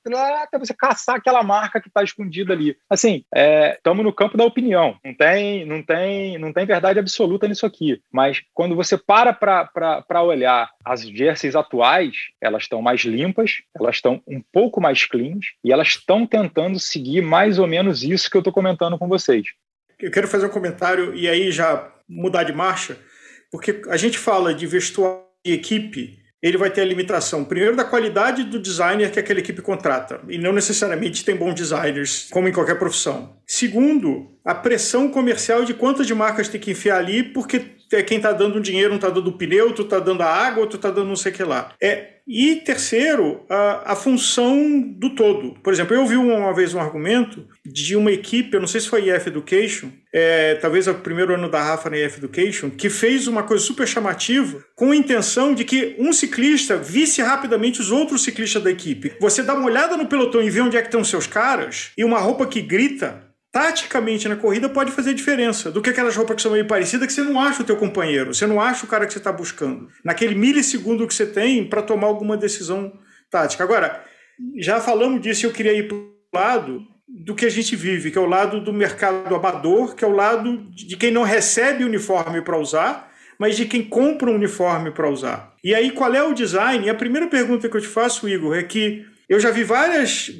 até você caçar aquela marca que está escondida ali. Assim, estamos é, no campo da opinião. Não tem, não tem, não tem verdade absoluta nisso aqui. Mas quando você para para olhar as jerseys atuais, elas estão mais limpas, elas estão um pouco mais cleans e elas estão tentando seguir mais ou menos isso que eu estou comentando com vocês. Eu quero fazer um comentário e aí já mudar de marcha, porque a gente fala de vestuário de equipe, ele vai ter a limitação, primeiro, da qualidade do designer que aquela equipe contrata, e não necessariamente tem bons designers, como em qualquer profissão. Segundo, a pressão comercial de quantas de marcas tem que enfiar ali, porque é quem está dando dinheiro, um está dando pneu, tu está dando a água, tu está dando não sei o que lá. É, E terceiro, a, a, função do todo. Por exemplo, eu ouvi uma vez um argumento de uma equipe, eu não sei se foi EF Education, é, talvez é o primeiro ano da Rafa na EF Education, que fez uma coisa super chamativa com a intenção de que um ciclista visse rapidamente os outros ciclistas da equipe. Você dá uma olhada no pelotão e vê onde é que estão seus caras, e uma roupa que grita taticamente na corrida pode fazer diferença do que aquelas roupas que são meio parecidas que você não acha o teu companheiro, você não acha o cara que você está buscando. Naquele milissegundo que você tem para tomar alguma decisão tática. Agora, já falamos disso eu queria ir para o lado do que a gente vive, que é o lado do mercado amador, que é o lado de quem não recebe uniforme para usar, mas de quem compra um uniforme para usar. E aí, qual é o design? E a primeira pergunta que eu te faço, Igor, é que eu já vi várias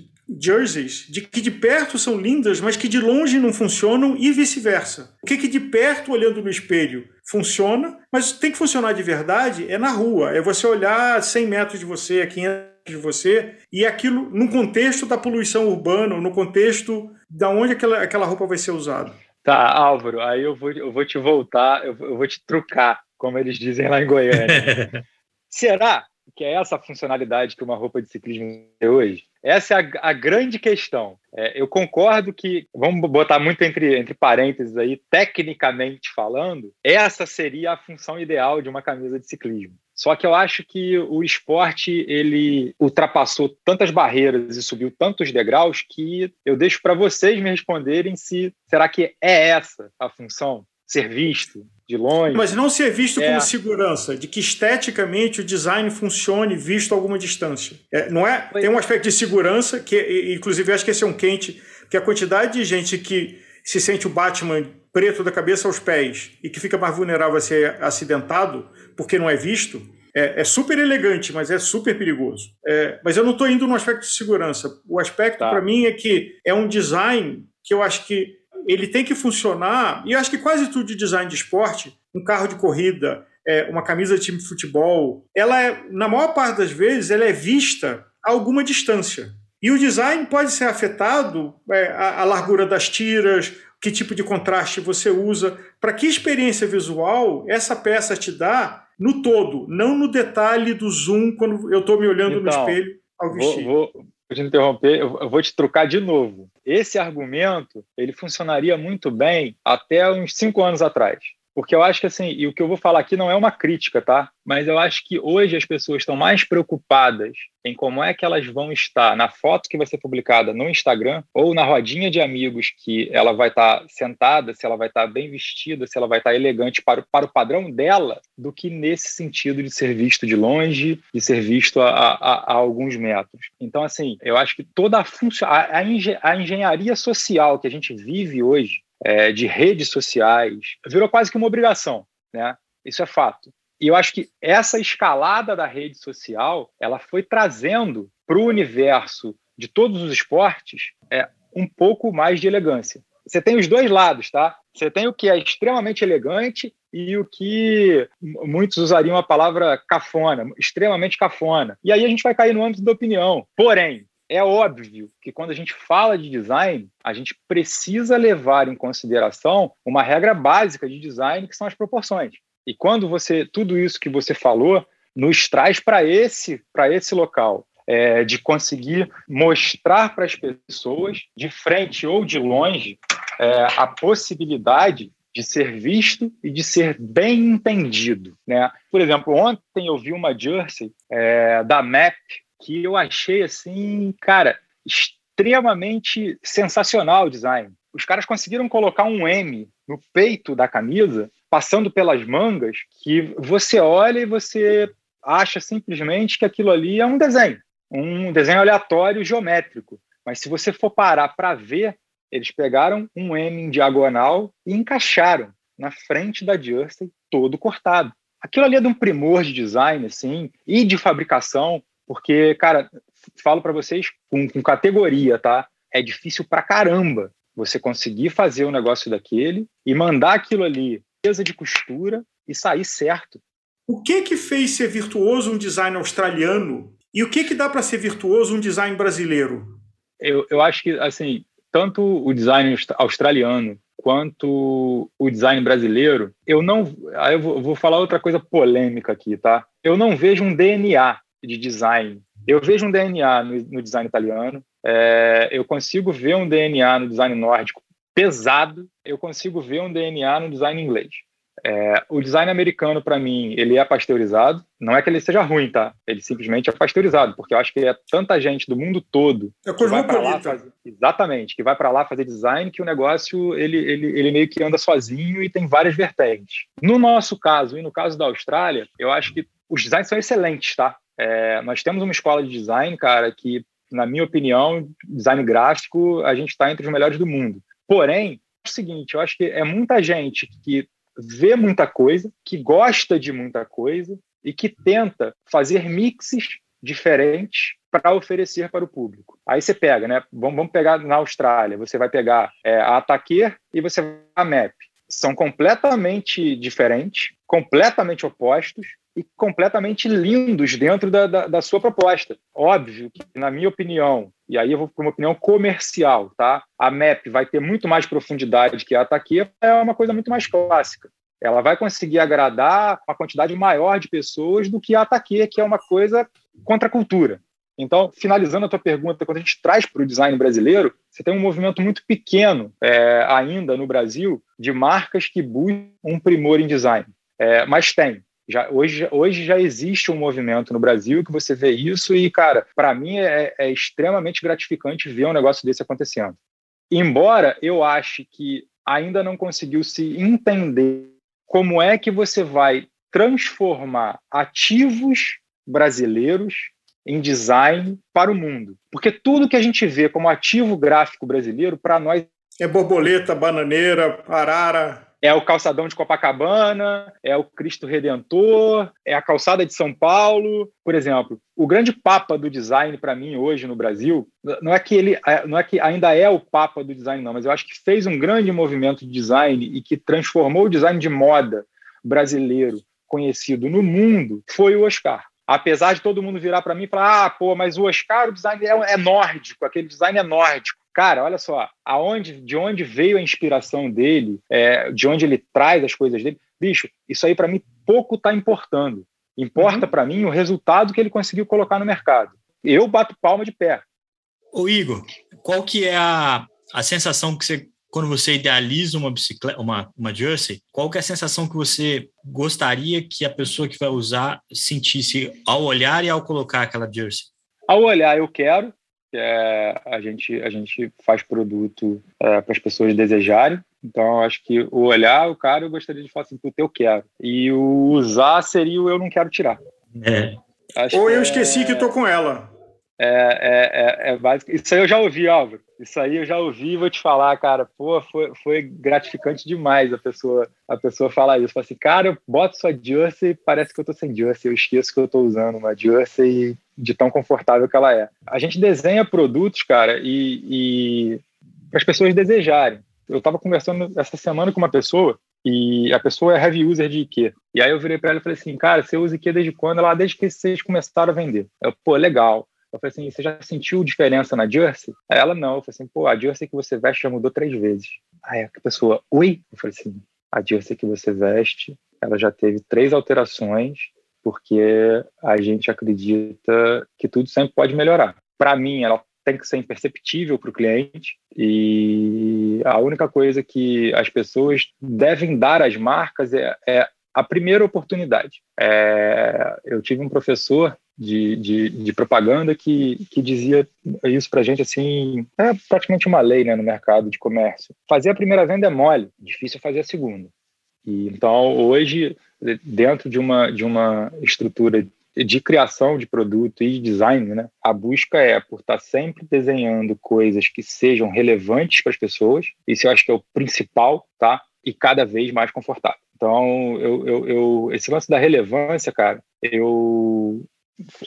jerseys de que de perto são lindas, mas que de longe não funcionam e vice-versa. O que, que de perto, olhando no espelho, funciona, mas tem que funcionar de verdade é na rua. É você olhar a 100 metros de você, a 500 de você, e aquilo no contexto da poluição urbana, no contexto da onde aquela, aquela roupa vai ser usada. Tá, Álvaro, aí eu vou, eu vou te voltar, eu, eu vou te trucar, como eles dizem lá em Goiânia. Será que é essa funcionalidade que uma roupa de ciclismo tem hoje? Essa é a, a grande questão. É, eu concordo que, vamos botar muito entre, entre parênteses aí, tecnicamente falando, essa seria a função ideal de uma camisa de ciclismo. Só que eu acho que o esporte ele ultrapassou tantas barreiras e subiu tantos degraus que eu deixo para vocês me responderem se será que é essa a função ser visto de longe. Mas não ser visto é. como segurança, de que esteticamente o design funcione visto a alguma distância. É, não é? Tem um aspecto de segurança, que inclusive acho que esse é um quente, que a quantidade de gente que se sente o Batman preto da cabeça aos pés e que fica mais vulnerável a ser acidentado porque não é visto, é, é super elegante, mas é super perigoso. É, mas eu não estou indo no aspecto de segurança. O aspecto, tá. para mim, é que é um design que eu acho que ele tem que funcionar, e eu acho que quase tudo de design de esporte, um carro de corrida, é, uma camisa de time de futebol, ela é, na maior parte das vezes, ela é vista a alguma distância. E o design pode ser afetado, é, a, a largura das tiras, que tipo de contraste você usa, para que experiência visual essa peça te dá no todo, não no detalhe do zoom quando eu estou me olhando então, no espelho ao vestir. Vou, vou, vou te interromper, eu vou te trocar de novo. Esse argumento ele funcionaria muito bem até uns cinco anos atrás. Porque eu acho que assim, e o que eu vou falar aqui não é uma crítica, tá? Mas eu acho que hoje as pessoas estão mais preocupadas em como é que elas vão estar na foto que vai ser publicada no Instagram ou na rodinha de amigos que ela vai estar sentada, se ela vai estar bem vestida, se ela vai estar elegante para, para o padrão dela, do que nesse sentido de ser visto de longe, de ser visto a, a, a alguns metros. Então, assim, eu acho que toda a, a, a engenharia social que a gente vive hoje, é, de redes sociais, virou quase que uma obrigação, né? Isso é fato. E eu acho que essa escalada da rede social, ela foi trazendo para o universo de todos os esportes é, um pouco mais de elegância. Você tem os dois lados, tá? Você tem o que é extremamente elegante e o que muitos usariam a palavra cafona, extremamente cafona. E aí a gente vai cair no âmbito da opinião. Porém, é óbvio que quando a gente fala de design, a gente precisa levar em consideração uma regra básica de design, que são as proporções. E quando você tudo isso que você falou nos traz para esse para esse local é, de conseguir mostrar para as pessoas de frente ou de longe é, a possibilidade de ser visto e de ser bem entendido, né? Por exemplo, ontem eu vi uma jersey é, da MAP que eu achei assim, cara, extremamente sensacional o design. Os caras conseguiram colocar um M no peito da camisa, passando pelas mangas, que você olha e você acha simplesmente que aquilo ali é um desenho, um desenho aleatório geométrico. Mas se você for parar para ver, eles pegaram um M em diagonal e encaixaram na frente da jersey todo cortado. Aquilo ali é de um primor de design, assim, e de fabricação. Porque, cara, falo para vocês com, com, categoria, tá? É difícil pra caramba você conseguir fazer o um negócio daquele e mandar aquilo ali, mesa de costura e sair certo. O que que fez ser virtuoso um design australiano e o que que dá para ser virtuoso um design brasileiro? Eu, eu acho que, assim, tanto o design australiano quanto o design brasileiro, eu não. Aí eu vou, vou falar outra coisa polêmica aqui, tá? Eu não vejo um DNA de design. Eu vejo um DNA no, no design italiano, é, eu consigo ver um DNA no design nórdico pesado, eu consigo ver um DNA no design inglês. É, o design americano, para mim, ele é pasteurizado. Não é que ele seja ruim, tá? Ele simplesmente é pasteurizado, porque eu acho que é tanta gente do mundo todo é que vai para lá fazer, exatamente, que vai para lá fazer design que o negócio ele, ele, ele meio que anda sozinho e tem várias vertentes. No nosso caso e no caso da Austrália, eu acho que os designs são excelentes, tá? É, nós temos uma escola de design, cara, que na minha opinião, design gráfico, a gente está entre os melhores do mundo. Porém, é o seguinte, eu acho que é muita gente que vê muita coisa, que gosta de muita coisa e que tenta fazer mixes diferentes para oferecer para o público. Aí você pega, né? Vamos, pegar na Austrália, você vai pegar é, a Ataquer e você vai a MAP. São completamente diferentes, completamente opostos e completamente lindos dentro da, da, da sua proposta. Óbvio que, na minha opinião, e aí eu vou para uma opinião comercial, tá? A MAP vai ter muito mais profundidade que a Ataquia, é uma coisa muito mais clássica. Ela vai conseguir agradar uma quantidade maior de pessoas do que a Ataquia, que é uma coisa contra a cultura. Então, finalizando a tua pergunta, quando a gente traz para o design brasileiro, você tem um movimento muito pequeno é, ainda no Brasil de marcas que buscam um primor em design. É, mas tem. Já, hoje, hoje já existe um movimento no Brasil que você vê isso e, cara, para mim é, é extremamente gratificante ver um negócio desse acontecendo. Embora eu ache que ainda não conseguiu se entender como é que você vai transformar ativos brasileiros em design para o mundo. Porque tudo que a gente vê como ativo gráfico brasileiro, para nós. É borboleta, bananeira, arara é o calçadão de Copacabana, é o Cristo Redentor, é a calçada de São Paulo. Por exemplo, o grande papa do design para mim hoje no Brasil, não é que ele é, não é que ainda é o papa do design não, mas eu acho que fez um grande movimento de design e que transformou o design de moda brasileiro conhecido no mundo, foi o Oscar. Apesar de todo mundo virar para mim e falar: ah, pô, mas o Oscar, o design é, é nórdico, aquele design é nórdico. Cara, olha só, aonde, de onde veio a inspiração dele, é, de onde ele traz as coisas dele. Bicho, isso aí para mim pouco está importando. Importa uhum. para mim o resultado que ele conseguiu colocar no mercado. Eu bato palma de pé. Ô Igor, qual que é a, a sensação que você quando você idealiza uma bicicleta, uma, uma jersey, qual que é a sensação que você gostaria que a pessoa que vai usar sentisse ao olhar e ao colocar aquela jersey? Ao olhar, eu quero, é, a, gente, a gente faz produto é, para as pessoas desejarem. Então, acho que o olhar, o cara, eu gostaria de falar assim, puta, eu quero. E o usar seria o eu não quero tirar. É. Ou eu esqueci que estou com ela. É, é, é, é básico. Isso aí eu já ouvi, Álvaro. Isso aí eu já ouvi, vou te falar, cara. Pô, foi, foi gratificante demais a pessoa a pessoa falar isso. Fala assim, cara, eu boto sua jersey parece que eu tô sem jersey. Eu esqueço que eu tô usando uma jersey de tão confortável que ela é. A gente desenha produtos, cara, e, e para as pessoas desejarem. Eu estava conversando essa semana com uma pessoa e a pessoa é heavy user de IQ. E aí eu virei para ela e falei assim, cara, você usa IQ desde quando? Ela, ah, desde que vocês começaram a vender. Eu, pô, legal. Eu falei assim, você já sentiu diferença na jersey? Ela, não. Eu falei assim, pô, a jersey que você veste já mudou três vezes. Aí a pessoa, oi? Eu falei assim, a jersey que você veste, ela já teve três alterações porque a gente acredita que tudo sempre pode melhorar. Para mim, ela tem que ser imperceptível para o cliente e a única coisa que as pessoas devem dar às marcas é, é a primeira oportunidade. É, eu tive um professor de, de, de, propaganda que, que dizia isso para gente assim, é praticamente uma lei né, no mercado de comércio. Fazer a primeira venda é mole, difícil fazer a segunda. E, então, hoje, dentro de uma, de uma estrutura de criação de produto e de design, né, a busca é por estar sempre desenhando coisas que sejam relevantes para as pessoas. Isso eu acho que é o principal, tá? E cada vez mais confortável. Então, eu, eu, eu esse lance da relevância, cara, eu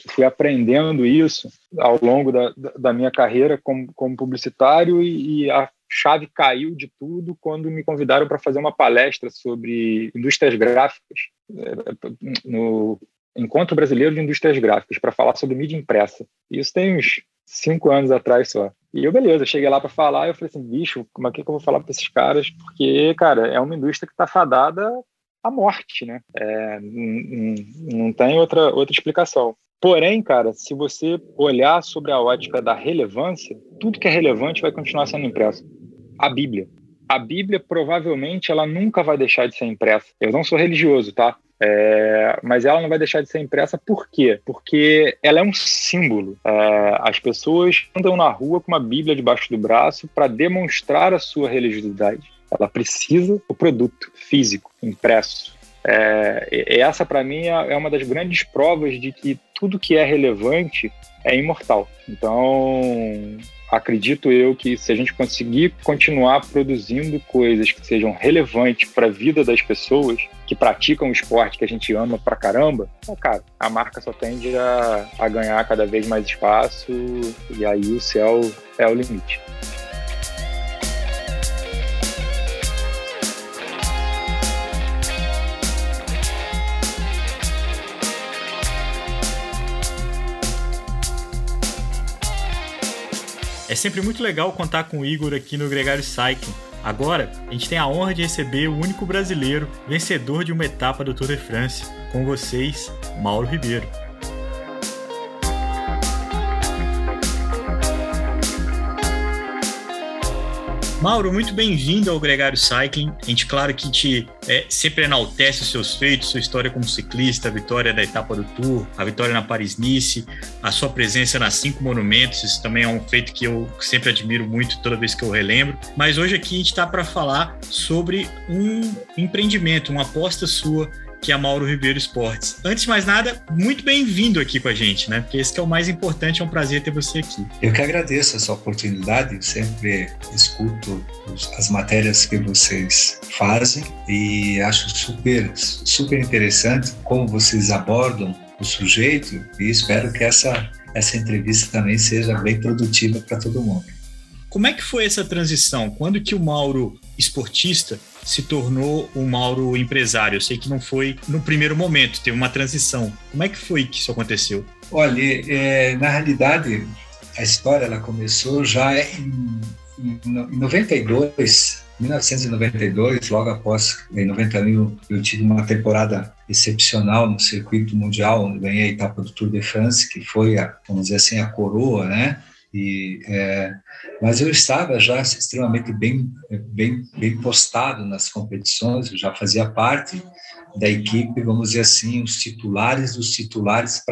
fui aprendendo isso ao longo da, da minha carreira como, como publicitário e, e a chave caiu de tudo quando me convidaram para fazer uma palestra sobre indústrias gráficas eh, no Encontro Brasileiro de Indústrias Gráficas para falar sobre mídia impressa. Isso tem uns cinco anos atrás só. E eu, beleza, cheguei lá para falar e eu falei assim, bicho, como é que eu vou falar para esses caras? Porque, cara, é uma indústria que está fadada à morte, né? É, não, não tem outra, outra explicação. Porém, cara, se você olhar sobre a ótica da relevância, tudo que é relevante vai continuar sendo impresso. A Bíblia. A Bíblia provavelmente ela nunca vai deixar de ser impressa. Eu não sou religioso, tá? É, mas ela não vai deixar de ser impressa por quê? Porque ela é um símbolo. É, as pessoas andam na rua com uma Bíblia debaixo do braço para demonstrar a sua religiosidade. Ela precisa do produto físico, impresso. É, essa, para mim, é, é uma das grandes provas de que tudo que é relevante é imortal. Então, acredito eu que se a gente conseguir continuar produzindo coisas que sejam relevantes para a vida das pessoas que praticam o esporte que a gente ama pra caramba, cara, a marca só tende a, a ganhar cada vez mais espaço e aí o céu é o limite. É sempre muito legal contar com o Igor aqui no Gregário Cycling. Agora, a gente tem a honra de receber o único brasileiro vencedor de uma etapa do Tour de France. Com vocês, Mauro Ribeiro. Mauro, muito bem-vindo ao Gregário Cycling. A gente, claro que te é, sempre enaltece os seus feitos, sua história como ciclista, a vitória da etapa do Tour, a vitória na Paris-Nice, a sua presença nas cinco monumentos. Isso também é um feito que eu sempre admiro muito toda vez que eu relembro. Mas hoje aqui a gente está para falar sobre um empreendimento, uma aposta sua que é a Mauro Ribeiro Esportes. Antes de mais nada, muito bem-vindo aqui com a gente, né? Porque esse é o mais importante, é um prazer ter você aqui. Eu que agradeço essa oportunidade, sempre escuto as matérias que vocês fazem e acho super, super interessante como vocês abordam o sujeito e espero que essa, essa entrevista também seja bem produtiva para todo mundo. Como é que foi essa transição? Quando que o Mauro esportista se tornou o Mauro empresário? Eu sei que não foi no primeiro momento, teve uma transição. Como é que foi que isso aconteceu? Olha, é, na realidade, a história ela começou já em, em, em 92, 1992, logo após, em 91, eu tive uma temporada excepcional no circuito mundial, onde ganhei a etapa do Tour de France, que foi, a, vamos dizer assim, a coroa, né? E, é, mas eu estava já extremamente bem, bem, bem postado nas competições, eu já fazia parte da equipe, vamos dizer assim, os titulares dos titulares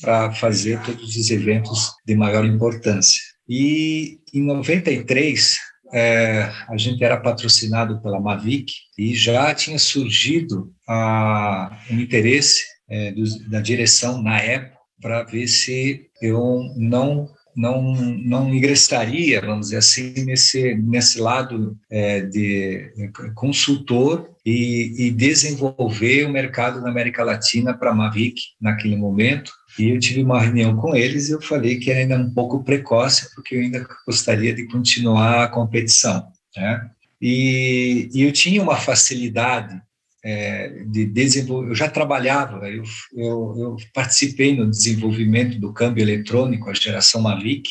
para fazer todos os eventos de maior importância. E em 93, é, a gente era patrocinado pela Mavic e já tinha surgido a, um interesse é, do, da direção na época para ver se eu não não, não ingressaria, vamos dizer assim, nesse, nesse lado é, de consultor e, e, desenvolver o mercado na América Latina para a Mavic naquele momento. E eu tive uma reunião com eles e eu falei que ainda um pouco precoce, porque eu ainda gostaria de continuar a competição. Né? E, e eu tinha uma facilidade é, de desenvolver. Eu já trabalhava, eu, eu, eu, participei no desenvolvimento do câmbio eletrônico, a geração Mavic.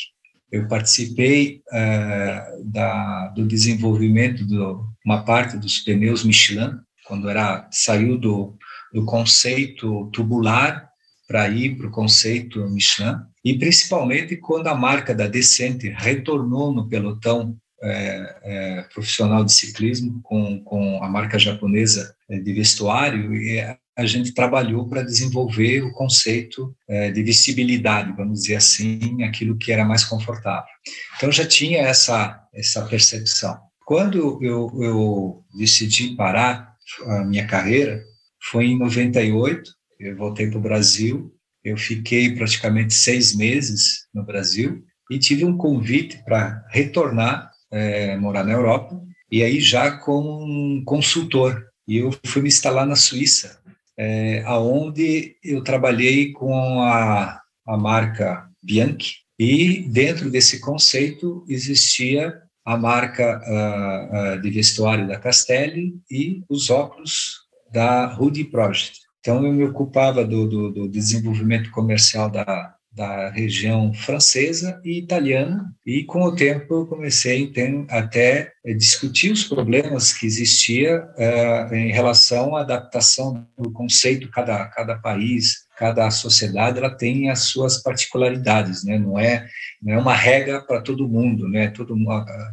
Eu participei é, da, do desenvolvimento de uma parte dos pneus Michelin, quando era saiu do, do conceito tubular para ir para o conceito Michelin, e principalmente quando a marca da Decente retornou no pelotão é, é, profissional de ciclismo com, com a marca japonesa é, de vestuário e a gente trabalhou para desenvolver o conceito é, de vestibilidade, vamos dizer assim, aquilo que era mais confortável. Então já tinha essa essa percepção. Quando eu, eu decidi parar a minha carreira, foi em 98, eu voltei para o Brasil, eu fiquei praticamente seis meses no Brasil e tive um convite para retornar é, morar na Europa, e aí já como um consultor. E eu fui me instalar na Suíça, é, aonde eu trabalhei com a, a marca Bianchi, e dentro desse conceito existia a marca uh, uh, de vestuário da Castelli e os óculos da Rudy Project. Então, eu me ocupava do, do, do desenvolvimento comercial da, da região francesa e italiana, e com o tempo eu comecei a até discutir os problemas que existia uh, em relação à adaptação do conceito cada cada país cada sociedade ela tem as suas particularidades, né? Não é não é uma regra para todo mundo, né? Todo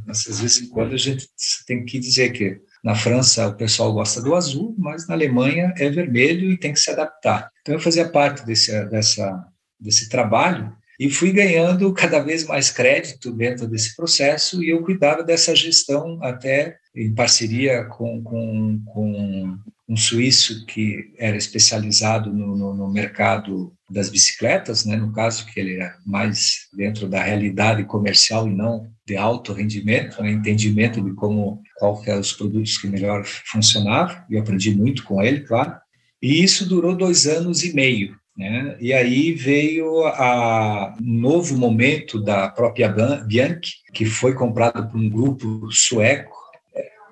às vezes em quando a gente tem que dizer que na França o pessoal gosta do azul, mas na Alemanha é vermelho e tem que se adaptar. Então eu fazia parte desse dessa desse trabalho e fui ganhando cada vez mais crédito dentro desse processo e eu cuidava dessa gestão até em parceria com, com, com um suíço que era especializado no, no, no, mercado das bicicletas, né, no caso que ele era mais dentro da realidade comercial e não de alto rendimento, né, entendimento de como qual que eram os produtos que melhor funcionavam, e eu aprendi muito com ele, claro. E isso durou dois anos e meio. Né? E aí veio a um novo momento da própria Bianchi, que foi comprado por um grupo sueco.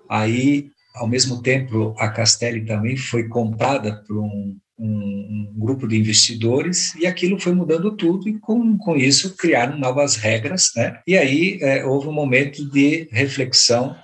Aí, ao mesmo tempo, a Castelli também foi comprada por um um, um, grupo de investidores e aquilo foi mudando tudo e com, com isso criaram novas regras, né? E aí é, houve um momento de reflexão.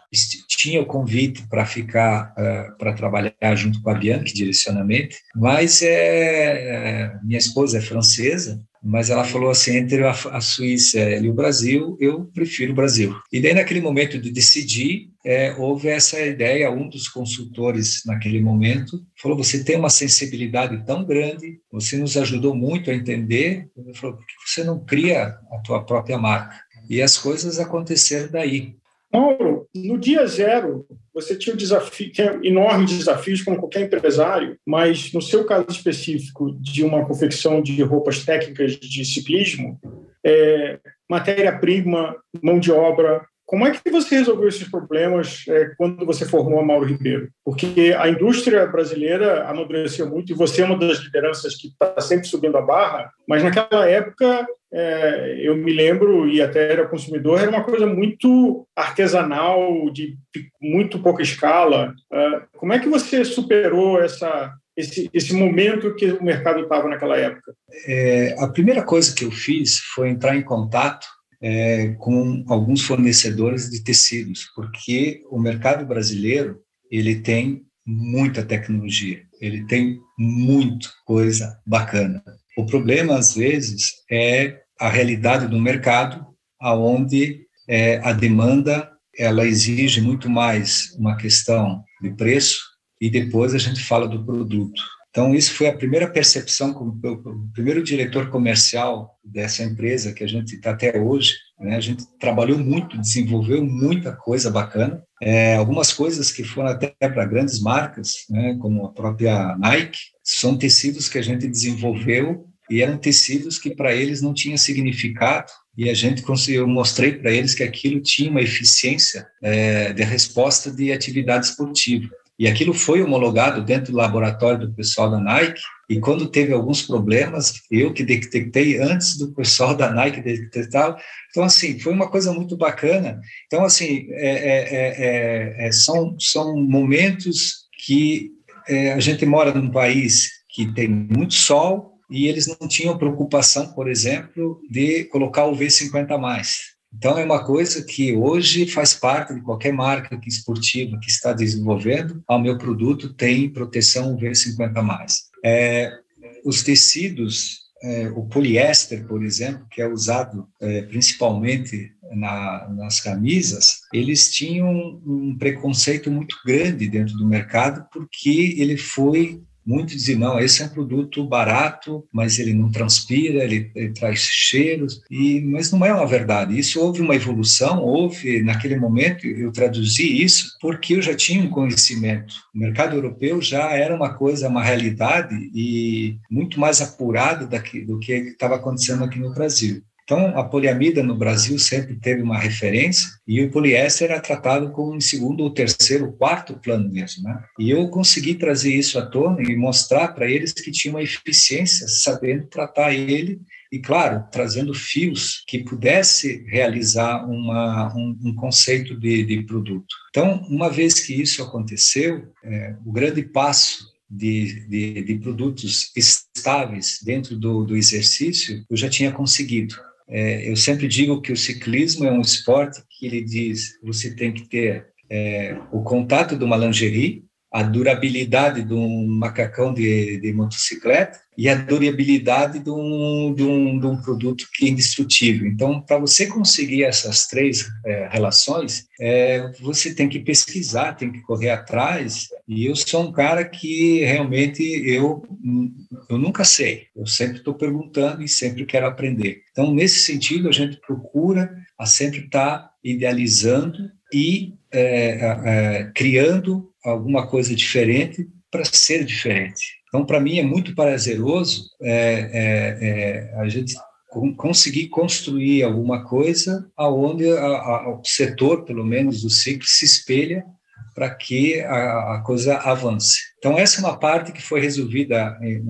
Tinha o convite para ficar uh, para trabalhar junto com a Bianchi, direcionamento, mas é, é, minha esposa é francesa mas ela falou assim, entre a, a, Suíça e o Brasil, eu prefiro o Brasil. E daí, naquele momento de decidir, é, houve essa ideia, um dos consultores naquele momento falou, você tem uma sensibilidade tão grande, você nos ajudou muito a entender, ele falou, por que você não cria a tua própria marca? E as coisas aconteceram daí. Mauro, no dia zero, você tinha um desafio, tinha enormes desafios como qualquer empresário, mas no seu caso específico de uma confecção de roupas técnicas de ciclismo, é, matéria-prima, mão de obra, como é que você resolveu esses problemas é, quando você formou a Mauro Ribeiro? Porque a indústria brasileira amadureceu muito e você é uma das lideranças que está sempre subindo a barra, mas naquela época é, eu me lembro, e até era consumidor, era uma coisa muito artesanal, de muito pouca escala. É, como é que você superou essa, esse, esse momento que o mercado estava naquela época? É, a primeira coisa que eu fiz foi entrar em contato é, com alguns fornecedores de tecidos, porque o mercado brasileiro ele tem muita tecnologia, ele tem muita coisa bacana. O problema às vezes é a realidade do mercado, aonde é, a demanda ela exige muito mais uma questão de preço e depois a gente fala do produto. Então, isso foi a primeira percepção, o primeiro diretor comercial dessa empresa que a gente está até hoje. Né? A gente trabalhou muito, desenvolveu muita coisa bacana. É, algumas coisas que foram até para grandes marcas, né? como a própria Nike, são tecidos que a gente desenvolveu e eram tecidos que para eles não tinha significado e a gente conseguiu, eu mostrei para eles que aquilo tinha uma eficiência é, de resposta de atividade esportiva. E aquilo foi homologado dentro do laboratório do pessoal da Nike. E quando teve alguns problemas, eu que detectei antes do pessoal da Nike detectar. Então, assim, foi uma coisa muito bacana. Então, assim, é, é, é, são, são momentos que a gente mora num país que tem muito sol e eles não tinham preocupação, por exemplo, de colocar o V50 mais. Então, é uma coisa que hoje faz parte de qualquer marca esportiva que está desenvolvendo. O meu produto tem proteção V50+. É, os tecidos, é, o poliéster, por exemplo, que é usado é, principalmente na, nas camisas, eles tinham um preconceito muito grande dentro do mercado porque ele foi Muitos dizem, não, esse é um produto barato, mas ele não transpira, ele, ele, traz cheiros, e, mas não é uma verdade. Isso houve uma evolução, houve, naquele momento, eu traduzi isso porque eu já tinha um conhecimento. O mercado europeu já era uma coisa, uma realidade, e muito mais apurado daqui, do que estava acontecendo aqui no Brasil. Então, a poliamida no Brasil sempre teve uma referência e o poliéster era tratado como em segundo ou terceiro, quarto plano mesmo, né? E eu consegui trazer isso à tona e mostrar para eles que tinha uma eficiência, sabendo tratar ele e, claro, trazendo fios que pudesse realizar uma, um, um conceito de, de, produto. Então, uma vez que isso aconteceu, é, o grande passo de, de, de, produtos estáveis dentro do, do exercício eu já tinha conseguido. É, eu sempre digo que o ciclismo é um esporte que ele diz você tem que ter é, o contato de uma lingerie, a durabilidade de um macacão de, de motocicleta e a durabilidade de um, de um, de um produto que é indestrutível. Então, para você conseguir essas três é, relações, é, você tem que pesquisar, tem que correr atrás. E eu sou um cara que realmente eu, eu nunca sei. Eu sempre estou perguntando e sempre quero aprender. Então, nesse sentido, a gente procura a sempre estar tá idealizando e é, é, criando alguma coisa diferente para ser diferente. Então, para mim, é muito prazeroso é, é, é a gente conseguir construir alguma coisa aonde a, a, o setor, pelo menos do ciclo, se espelha para que a, a, coisa avance. Então, essa é uma parte que foi resolvida em,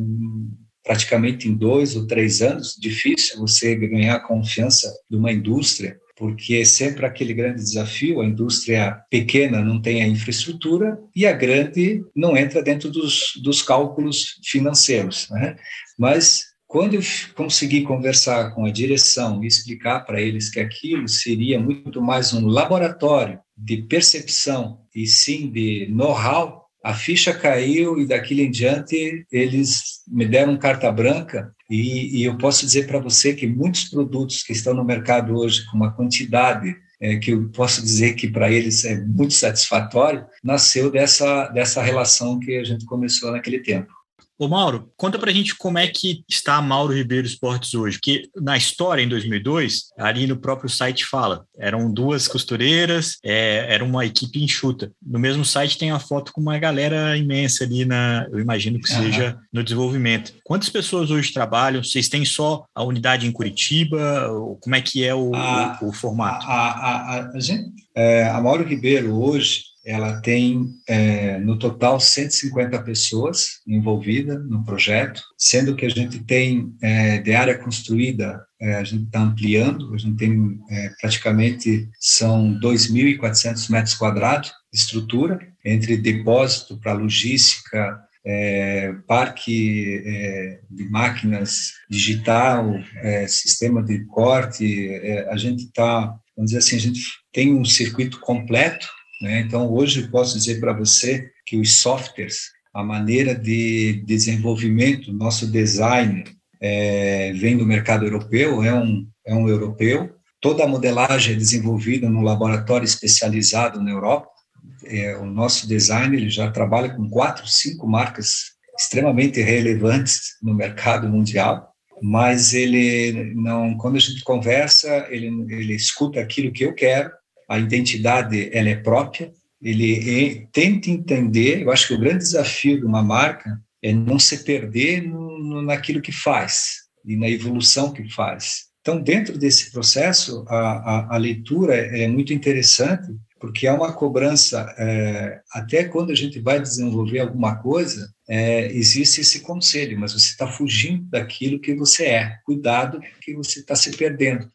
praticamente em dois ou três anos. Difícil você ganhar confiança de uma indústria porque é sempre aquele grande desafio, a indústria pequena não tem a infraestrutura e a grande não entra dentro dos, dos cálculos financeiros. Né? Mas quando eu consegui conversar com a direção e explicar para eles que aquilo seria muito mais um laboratório de percepção e sim de know-how, a ficha caiu e daquilo em diante eles me deram carta branca e, e eu posso dizer para você que muitos produtos que estão no mercado hoje com uma quantidade é, que eu posso dizer que para eles é muito satisfatório, nasceu dessa, dessa relação que a gente começou naquele tempo. Ô Mauro, conta pra gente como é que está a Mauro Ribeiro Esportes hoje, porque na história, em 2002, ali no próprio site fala, eram duas costureiras, é, era uma equipe enxuta. No mesmo site tem a foto com uma galera imensa ali, na, eu imagino que seja uhum. no desenvolvimento. Quantas pessoas hoje trabalham? Vocês têm só a unidade em Curitiba? Como é que é o, a, o, o formato? A, a, a, gente, é, a Mauro Ribeiro hoje, ela tem é, no total 150 pessoas envolvidas no projeto, sendo que a gente tem é, de área construída, é, a gente está ampliando, a gente tem é, praticamente são 2.400 metros quadrados de estrutura, entre depósito para logística, é, parque é, de máquinas digital, é, sistema de corte, é, a gente está, vamos dizer assim, a gente tem um circuito completo né? Então, hoje posso dizer para você que os softwares, a maneira de desenvolvimento, nosso design é, vem do mercado europeu, é um, é um europeu. Toda a modelagem é desenvolvida no laboratório especializado na Europa. É, o nosso design ele já trabalha com quatro, cinco marcas extremamente relevantes no mercado mundial mas ele não quando a gente conversa ele ele escuta aquilo que eu quero a identidade ela é própria, ele tenta entender, eu acho que o grande desafio de uma marca é não se perder no, no, naquilo que faz e na evolução que faz. Então, dentro desse processo, a, a, a leitura é muito interessante, porque há uma cobrança, é, até quando a gente vai desenvolver alguma coisa, é, existe esse conselho, mas você está fugindo daquilo que você é. Cuidado, que você está se perdendo.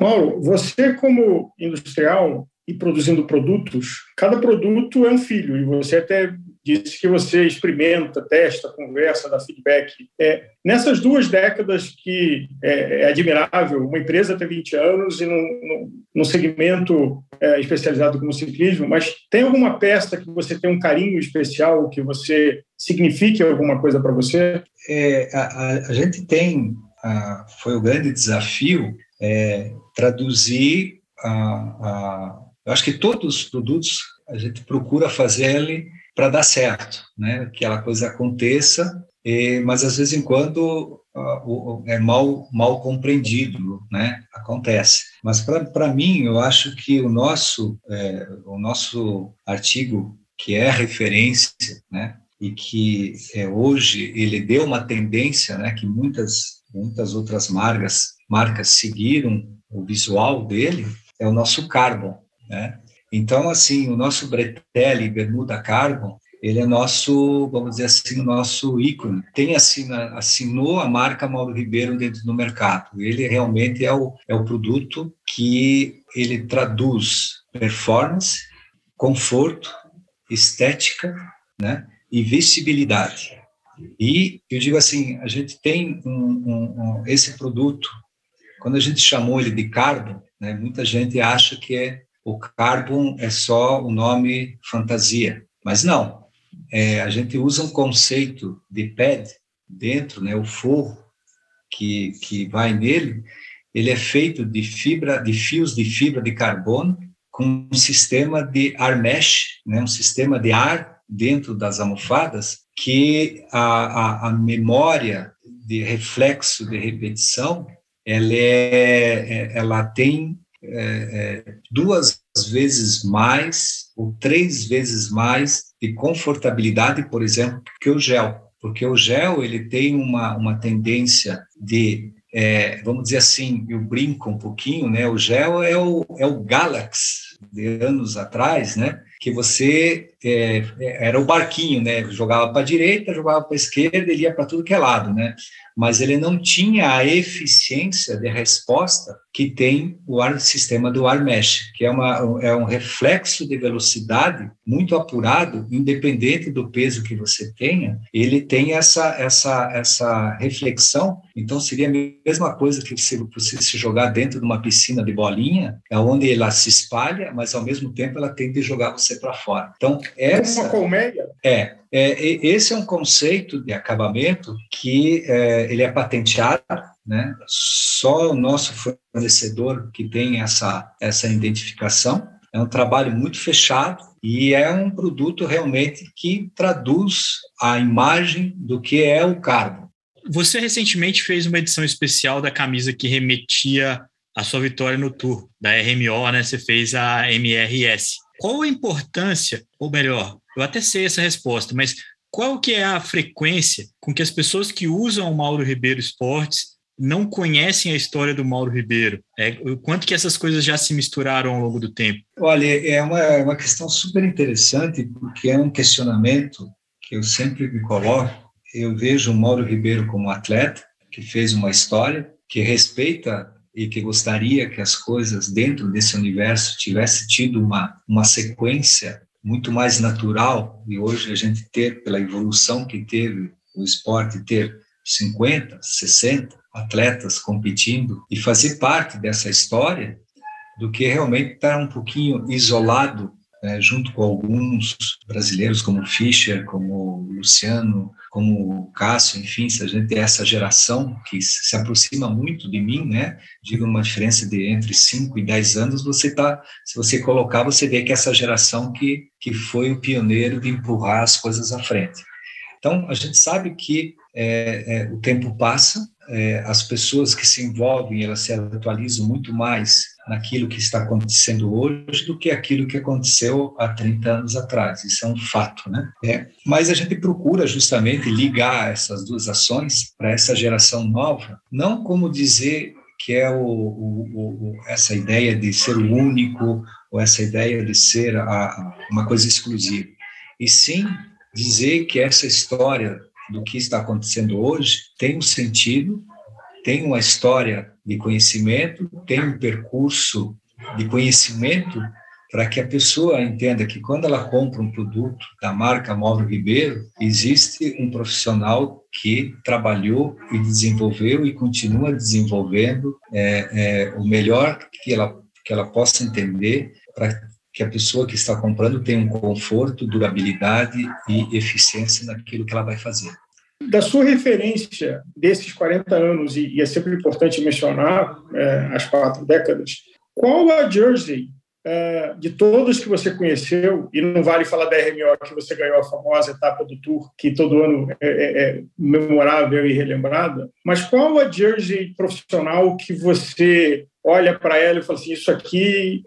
Mauro, você como industrial e produzindo produtos, cada produto é um filho, e você até disse que você experimenta, testa, conversa, dá feedback. É, nessas duas décadas que é, é, admirável, uma empresa ter 20 anos e num, segmento é, especializado como ciclismo, mas tem alguma peça que você tem um carinho especial, que você signifique alguma coisa para você? É, a, a, gente tem, a, foi o grande desafio é, traduzir a, a, eu acho que todos os produtos a gente procura fazer ele para dar certo, né? Que aquela coisa aconteça, e, mas às vezes em quando uh, é mal mal compreendido, né? Acontece. Mas para mim eu acho que o nosso é, o nosso artigo que é referência, né? E que é, hoje ele deu uma tendência, né? Que muitas muitas outras marcas marcas seguiram o visual dele, é o nosso Carbon, né? Então, assim, o nosso Bretelli Bermuda Carbon, ele é nosso, vamos dizer assim, nosso ícone. Tem assina, assinou a marca Mauro Ribeiro dentro do mercado. Ele realmente é o, é o produto que ele traduz performance, conforto, estética, né? E vestibilidade. E eu digo assim, a gente tem um, um, um, esse produto quando a gente chamou ele de Carbon, né, muita gente acha que é, o Carbon é só o nome fantasia, mas não. é, a gente usa um conceito de pad dentro, né, o forro que, que vai nele, ele é feito de fibra, de fios de fibra de carbono com um sistema de ar mesh, né, um sistema de ar dentro das almofadas que a, a, a memória de reflexo de repetição ela, é, é ela tem é, é, duas vezes mais ou três vezes mais de confortabilidade, por exemplo, que o gel, porque o gel ele tem uma, uma tendência de é, vamos dizer assim, eu brinco um pouquinho, né? O gel é o, é o Galax de anos atrás, né? Que você é, é era o barquinho, né? Jogava para a direita, jogava para a esquerda, ele ia para tudo que é lado, né? Mas ele não tinha a eficiência de resposta que tem o ar, sistema do ar mesh, que é, uma, é um reflexo de velocidade muito apurado, independente do peso que você tenha, ele tem essa, essa, essa reflexão. Então, seria a mesma coisa que se você se jogar dentro de uma piscina de bolinha, é onde ela se espalha, mas ao mesmo tempo ela tende a jogar você para fora. Então, essa. Uma colmeia? É, é, esse é um conceito de acabamento que é, ele é patenteado, né? Só o nosso fornecedor que tem essa, essa identificação. É um trabalho muito fechado e é um produto realmente que traduz a imagem do que é o carbo. Você recentemente fez uma edição especial da camisa que remetia à sua vitória no Tour, da RMO, né? Você fez a MRS. Qual a importância, ou melhor, eu até sei essa resposta, mas qual que é a frequência com que as pessoas que usam o Mauro Ribeiro Esportes não conhecem a história do Mauro Ribeiro? É, quanto que essas coisas já se misturaram ao longo do tempo? Olha, é uma, é uma questão super interessante, porque é um questionamento que eu sempre me coloco. Eu vejo o Mauro Ribeiro como atleta, que fez uma história, que respeita e que gostaria que as coisas dentro desse universo tivesse tido uma, uma sequência muito mais natural e hoje a gente ter, pela evolução que teve o esporte, ter 50, 60 atletas competindo e fazer parte dessa história do que realmente estar um pouquinho isolado né, junto com alguns brasileiros como Fischer, como Luciano, como Cássio, enfim, se a gente tem essa geração que se aproxima muito de mim, né, digo uma diferença de entre 5 e 10 anos, você tá, se você colocar, você vê que essa geração que, que foi o pioneiro de empurrar as coisas à frente. Então, a gente sabe que é, é, o tempo passa, é, as pessoas que se envolvem, elas se atualizam muito mais naquilo que está acontecendo hoje do que aquilo que aconteceu há 30 anos atrás. Isso é um fato, né? É, mas a gente procura justamente ligar essas duas ações para essa geração nova, não como dizer que é o, o, o, essa ideia de ser o único ou essa ideia de ser a, uma coisa exclusiva, e sim dizer que essa história do que está acontecendo hoje tem um sentido, tem uma história de conhecimento, tem um percurso de conhecimento para que a pessoa entenda que quando ela compra um produto da marca Mauro Ribeiro, existe um profissional que trabalhou e desenvolveu e continua desenvolvendo é, é, o melhor que ela, que ela possa entender para que a pessoa que está comprando tenha um conforto, durabilidade e eficiência naquilo que ela vai fazer. Da sua referência desses 40 anos, e, é sempre importante mencionar é, as quatro décadas, qual a jersey é, de todos que você conheceu, e não vale falar da RMO que você ganhou a famosa etapa do Tour, que todo ano é, é, é memorável e relembrada, mas qual a jersey profissional que você olha para ela e fala assim, isso aqui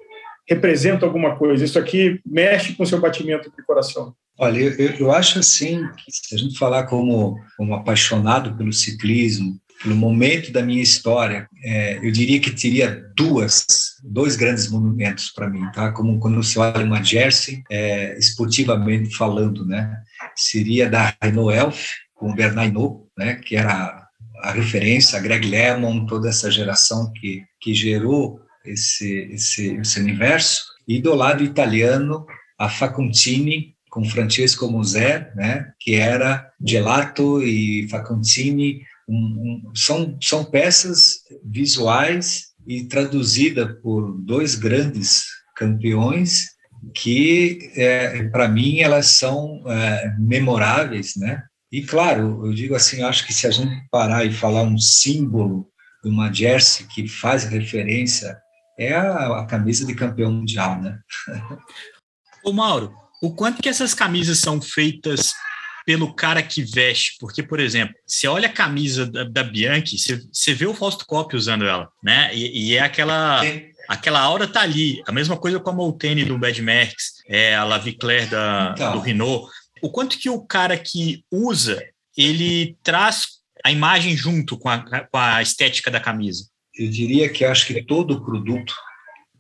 representa alguma coisa, isso aqui mexe com o seu batimento de coração? Olha, eu, eu acho assim, se a gente falar como, como apaixonado pelo ciclismo, pelo momento da minha história, é, eu diria que teria duas, dois grandes monumentos para mim, tá? Como quando você olha uma Jersey, é, esportivamente falando, né? Seria da Renault Elf, com o Bernard Hinault, né? Que era a referência, a Greg LeMond, toda essa geração que, que gerou esse, esse, esse universo, e do lado italiano, a Facontini, com Francesco Musè, né, que era Gelato e Facontini, um, um, são, são peças visuais e traduzida por dois grandes campeões que, é, para mim, elas são é, memoráveis, né? E, claro, eu digo assim, acho que se a gente parar e falar um símbolo de uma jersey que faz referência, é a, a camisa de campeão mundial, né? Ô, Mauro, o quanto que essas camisas são feitas pelo cara que veste, porque, por exemplo, você olha a camisa da, da Bianchi, você, você vê o Fausto Coppi usando ela, né? E, e é aquela... Sim aquela aura tá ali. A mesma coisa com a Molteni do Bad Max, é, a Laviclair da, então. do Renault o quanto que o cara que usa, ele traz a imagem junto com a, com a estética da camisa? Eu diria que acho que todo produto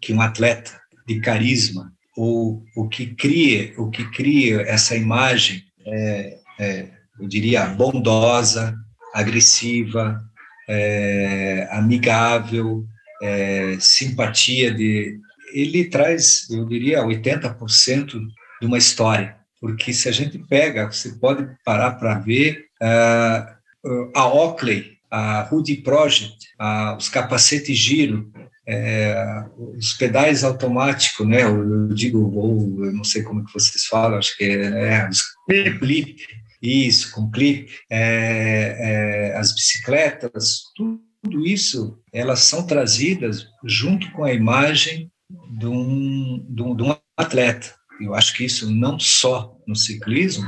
que um atleta de carisma ou o que cria, o que cria essa imagem, é, é, eu diria bondosa, agressiva, é, amigável, é, simpatia de, ele traz, eu diria, 80% de uma história. Porque se a gente pega, você pode parar para ver uh, a Oakley, a Rudy Project, uh, os capacetes giro, é, os pedais automáticos, né? Eu, digo, ou eu não sei como que vocês falam, acho que é, é os clip, isso, com clip, é, é, as bicicletas, tudo, tudo isso, elas são trazidas junto com a imagem de um, de um, de um atleta. Eu acho que isso não só no ciclismo,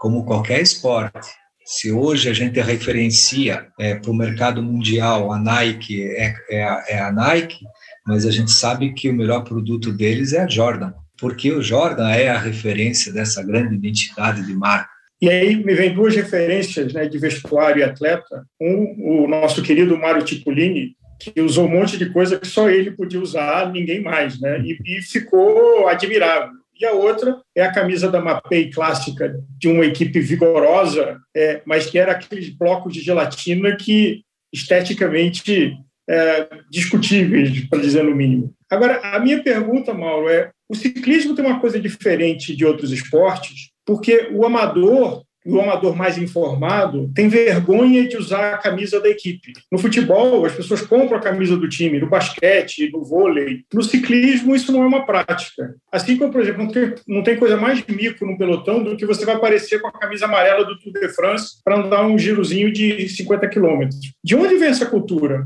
como qualquer esporte. Se hoje a gente referencia é, para o mercado mundial a Nike é, é, a, é a Nike, mas a gente sabe que o melhor produto deles é a Jordan, porque o Jordan é a referência dessa grande identidade de marca. E aí me vem duas referências né, de vestuário e atleta. Um, o nosso querido Mário Tipolini, que usou um monte de coisa que só ele podia usar, ninguém mais, né? E, e ficou admirável e a outra é a camisa da Mapei clássica de uma equipe vigorosa, é, mas que era aqueles blocos de gelatina que esteticamente é, discutíveis, para dizer no mínimo. Agora, a minha pergunta, Mauro, é: o ciclismo tem uma coisa diferente de outros esportes, porque o amador o amador mais informado tem vergonha de usar a camisa da equipe. No futebol, as pessoas compram a camisa do time, no basquete, no vôlei. No ciclismo, isso não é uma prática. Assim como, por exemplo, não tem, não tem coisa mais mico no pelotão do que você vai aparecer com a camisa amarela do Tour de France para andar um girozinho de 50 quilômetros. De onde vem essa cultura?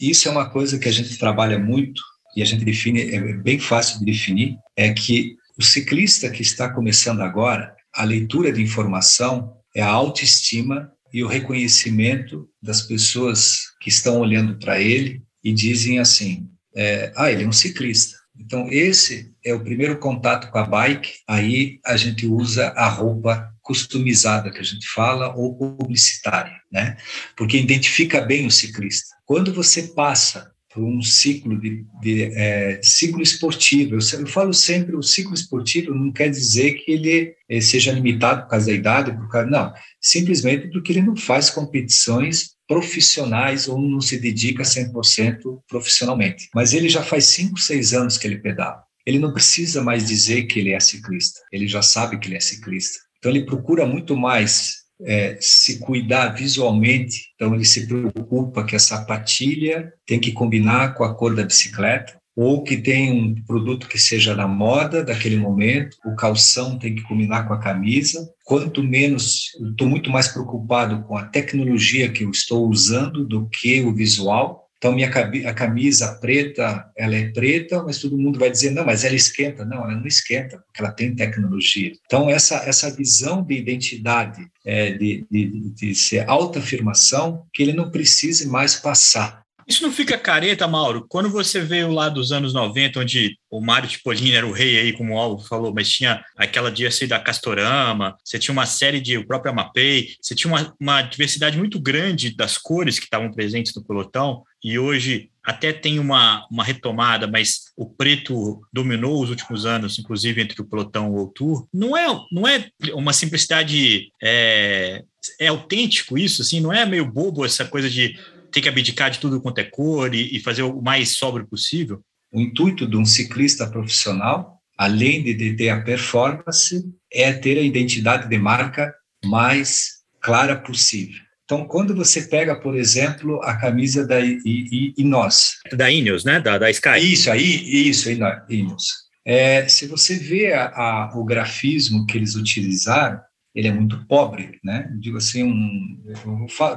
Isso é uma coisa que a gente trabalha muito e a gente define, é bem fácil de definir, é que o ciclista que está começando agora, a leitura de informação é a autoestima e o reconhecimento das pessoas que estão olhando para ele e dizem assim: é, ah, ele é um ciclista. Então, esse é o primeiro contato com a bike. Aí a gente usa a roupa customizada que a gente fala ou publicitária, né? Porque identifica bem o ciclista. Quando você passa por um ciclo de, de é, ciclo esportivo. Eu, eu, falo sempre o ciclo esportivo não quer dizer que ele é, seja limitado por causa da idade, por causa, não, simplesmente porque ele não faz competições profissionais ou não se dedica 100% profissionalmente. Mas ele já faz 5, 6 anos que ele pedala. Ele não precisa mais dizer que ele é ciclista, ele já sabe que ele é ciclista. Então ele procura muito mais é, se cuidar visualmente, então ele se preocupa que a sapatilha tem que combinar com a cor da bicicleta, ou que tem um produto que seja na moda daquele momento, o calção tem que combinar com a camisa. Quanto menos, estou muito mais preocupado com a tecnologia que eu estou usando do que o visual. Então, minha a camisa preta, ela é preta, mas todo mundo vai dizer, não, mas ela esquenta. Não, ela não esquenta, porque ela tem tecnologia. Então, essa, essa visão de identidade, é, de, de, de ser autoafirmação, que ele não precise mais passar isso não fica careta, Mauro? Quando você veio lá dos anos 90, onde o Mário Tipolini era o rei aí, como o Alvo falou, mas tinha aquela jersey da Castorama, você tinha uma série de o próprio Amapei, você tinha uma, uma diversidade muito grande das cores que estavam presentes no pelotão, e hoje até tem uma, uma retomada, mas o preto dominou os últimos anos, inclusive entre o pelotão e o Tour. Não é, não é uma simplicidade é, é autêntico isso, assim, não é meio bobo essa coisa de ter que abdicar de tudo quanto é cor e, e fazer o mais sóbrio possível? O intuito de um ciclista profissional, além de ter a performance, é ter a identidade de marca mais clara possível. Então, quando você pega, por exemplo, a camisa da Ineos. Da Ineos, né? Da, da Sky. Isso, aí, isso, Ineos. É, se você vê a, a, o grafismo que eles utilizaram, ele é muito pobre, né? Digo assim, um,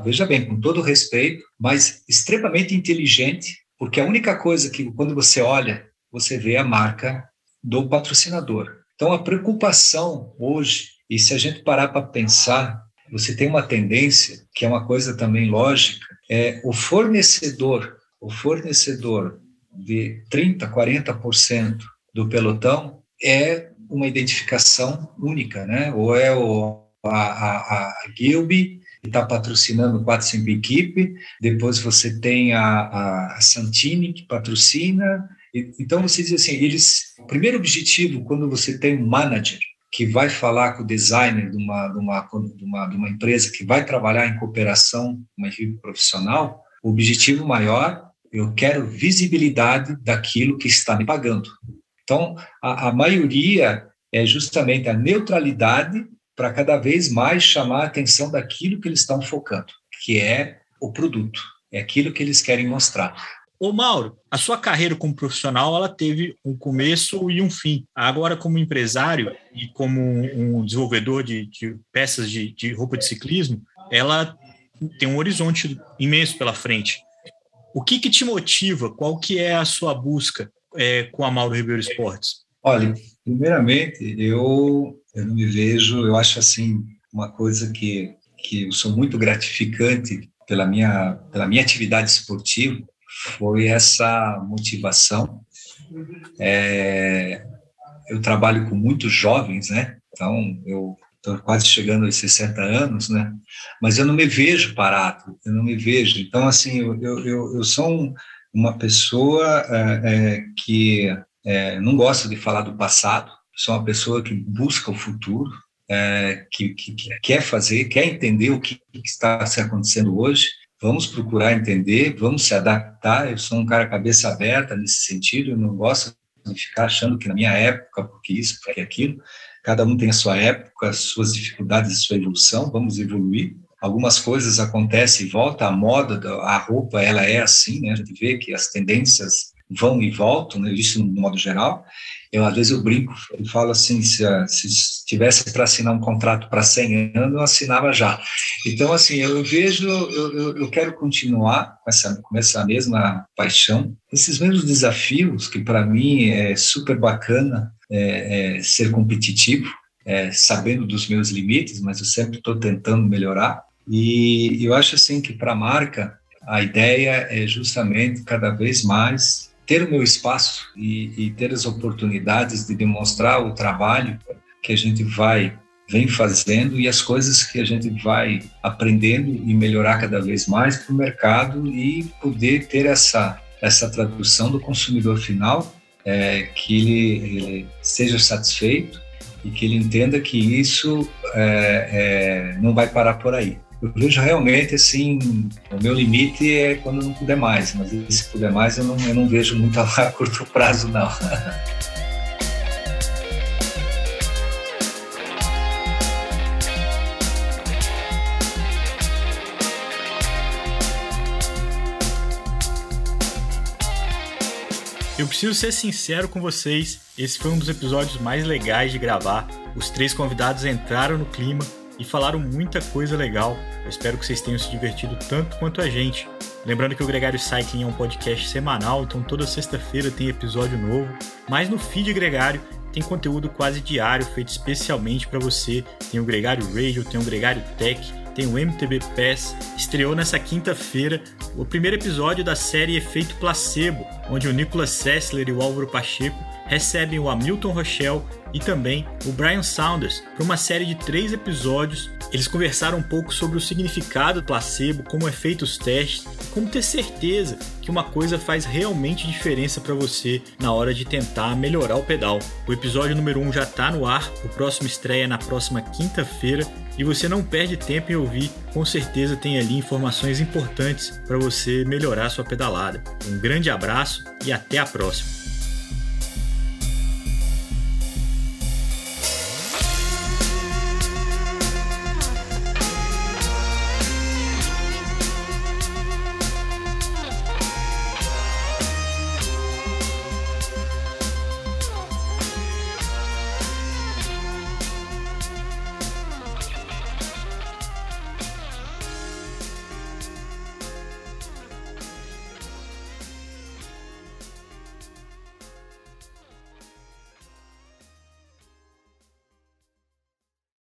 veja bem, com todo respeito, mas extremamente inteligente, porque a única coisa que quando você olha, você vê a marca do patrocinador. Então a preocupação hoje, e se a gente parar para pensar, você tem uma tendência que é uma coisa também lógica, é o fornecedor, o fornecedor de 30, 40% do pelotão é uma identificação única, né? Ou é o, a, a, a Gilby, que está patrocinando 4, 5 equipe, depois você tem a, a Santini, que patrocina. Então, você diz assim, eles, o primeiro objetivo, quando você tem um manager que vai falar com o designer de uma, de uma, de uma, de uma empresa que vai trabalhar em cooperação, uma equipe profissional, o objetivo maior, eu quero visibilidade daquilo que está me pagando. Então, a, a maioria é justamente a neutralidade para cada vez mais chamar a atenção daquilo que eles estão focando, que é o produto, é aquilo que eles querem mostrar. Ô Mauro, a sua carreira como profissional ela teve um começo e um fim. Agora, como empresário e como um desenvolvedor de, de peças de, de roupa de ciclismo, ela tem um horizonte imenso pela frente. O que, que te motiva? Qual que é a sua busca é, com a Mauro Ribeiro Esportes? Olha, primeiramente, eu, eu não me vejo, eu acho assim, uma coisa que, que eu sou muito gratificante pela minha, pela minha atividade esportiva, foi essa motivação. É, eu trabalho com muitos jovens, né? Então, eu estou quase chegando aos 60 anos, né? Mas eu não me vejo parado, eu não me vejo. Então, assim, eu, eu, eu sou um, uma pessoa é, é, que é, não gosta de falar do passado, sou uma pessoa que busca o futuro, é, que, que, que, quer fazer, quer entender o que, que está se acontecendo hoje. Vamos procurar entender, vamos se adaptar. Eu sou um cara cabeça aberta nesse sentido, eu não gosto de ficar achando que na minha época, porque isso, porque aquilo. Cada um tem a sua época, as suas dificuldades, a sua evolução. Vamos evoluir algumas coisas acontecem e volta, a moda, a roupa, ela é assim, né? A gente vê que as tendências vão e voltam, né? Isso no modo geral. Eu, às vezes, eu brinco e falo assim, se, se tivesse para assinar um contrato para 100 anos, eu assinava já. Então, assim, eu vejo, eu, eu, eu quero continuar com essa, com essa mesma paixão, esses mesmos desafios, que para mim é super bacana é, é ser competitivo, é, sabendo dos meus limites, mas eu sempre estou tentando melhorar. E eu acho assim que para a marca a ideia é justamente cada vez mais ter o meu espaço e, e, ter as oportunidades de demonstrar o trabalho que a gente vai vem fazendo e as coisas que a gente vai aprendendo e melhorar cada vez mais para o mercado e poder ter essa essa tradução do consumidor final é, que ele, ele seja satisfeito e que ele entenda que isso é, é, não vai parar por aí. Eu vejo realmente assim, o meu limite é quando não puder mais, mas se puder mais eu não, eu não vejo muito a curto prazo não. Eu preciso ser sincero com vocês, esse foi um dos episódios mais legais de gravar. Os três convidados entraram no clima e falaram muita coisa legal. Eu espero que vocês tenham se divertido tanto quanto a gente. Lembrando que o Gregário Cycling é um podcast semanal, então toda sexta-feira tem episódio novo. Mas no feed Gregário tem conteúdo quase diário feito especialmente para você. Tem o Gregário Radio, tem o Gregário Tech tem o MTB Pass. Estreou nessa quinta-feira o primeiro episódio da série Efeito Placebo, onde o Nicolas Sessler e o Álvaro Pacheco recebem o Hamilton Rochelle e também o Brian Saunders para uma série de três episódios. Eles conversaram um pouco sobre o significado do placebo, como é feito os testes, como ter certeza que uma coisa faz realmente diferença para você na hora de tentar melhorar o pedal. O episódio número 1 um já está no ar, o próximo estreia na próxima quinta-feira e você não perde tempo em ouvir, com certeza tem ali informações importantes para você melhorar sua pedalada. Um grande abraço e até a próxima!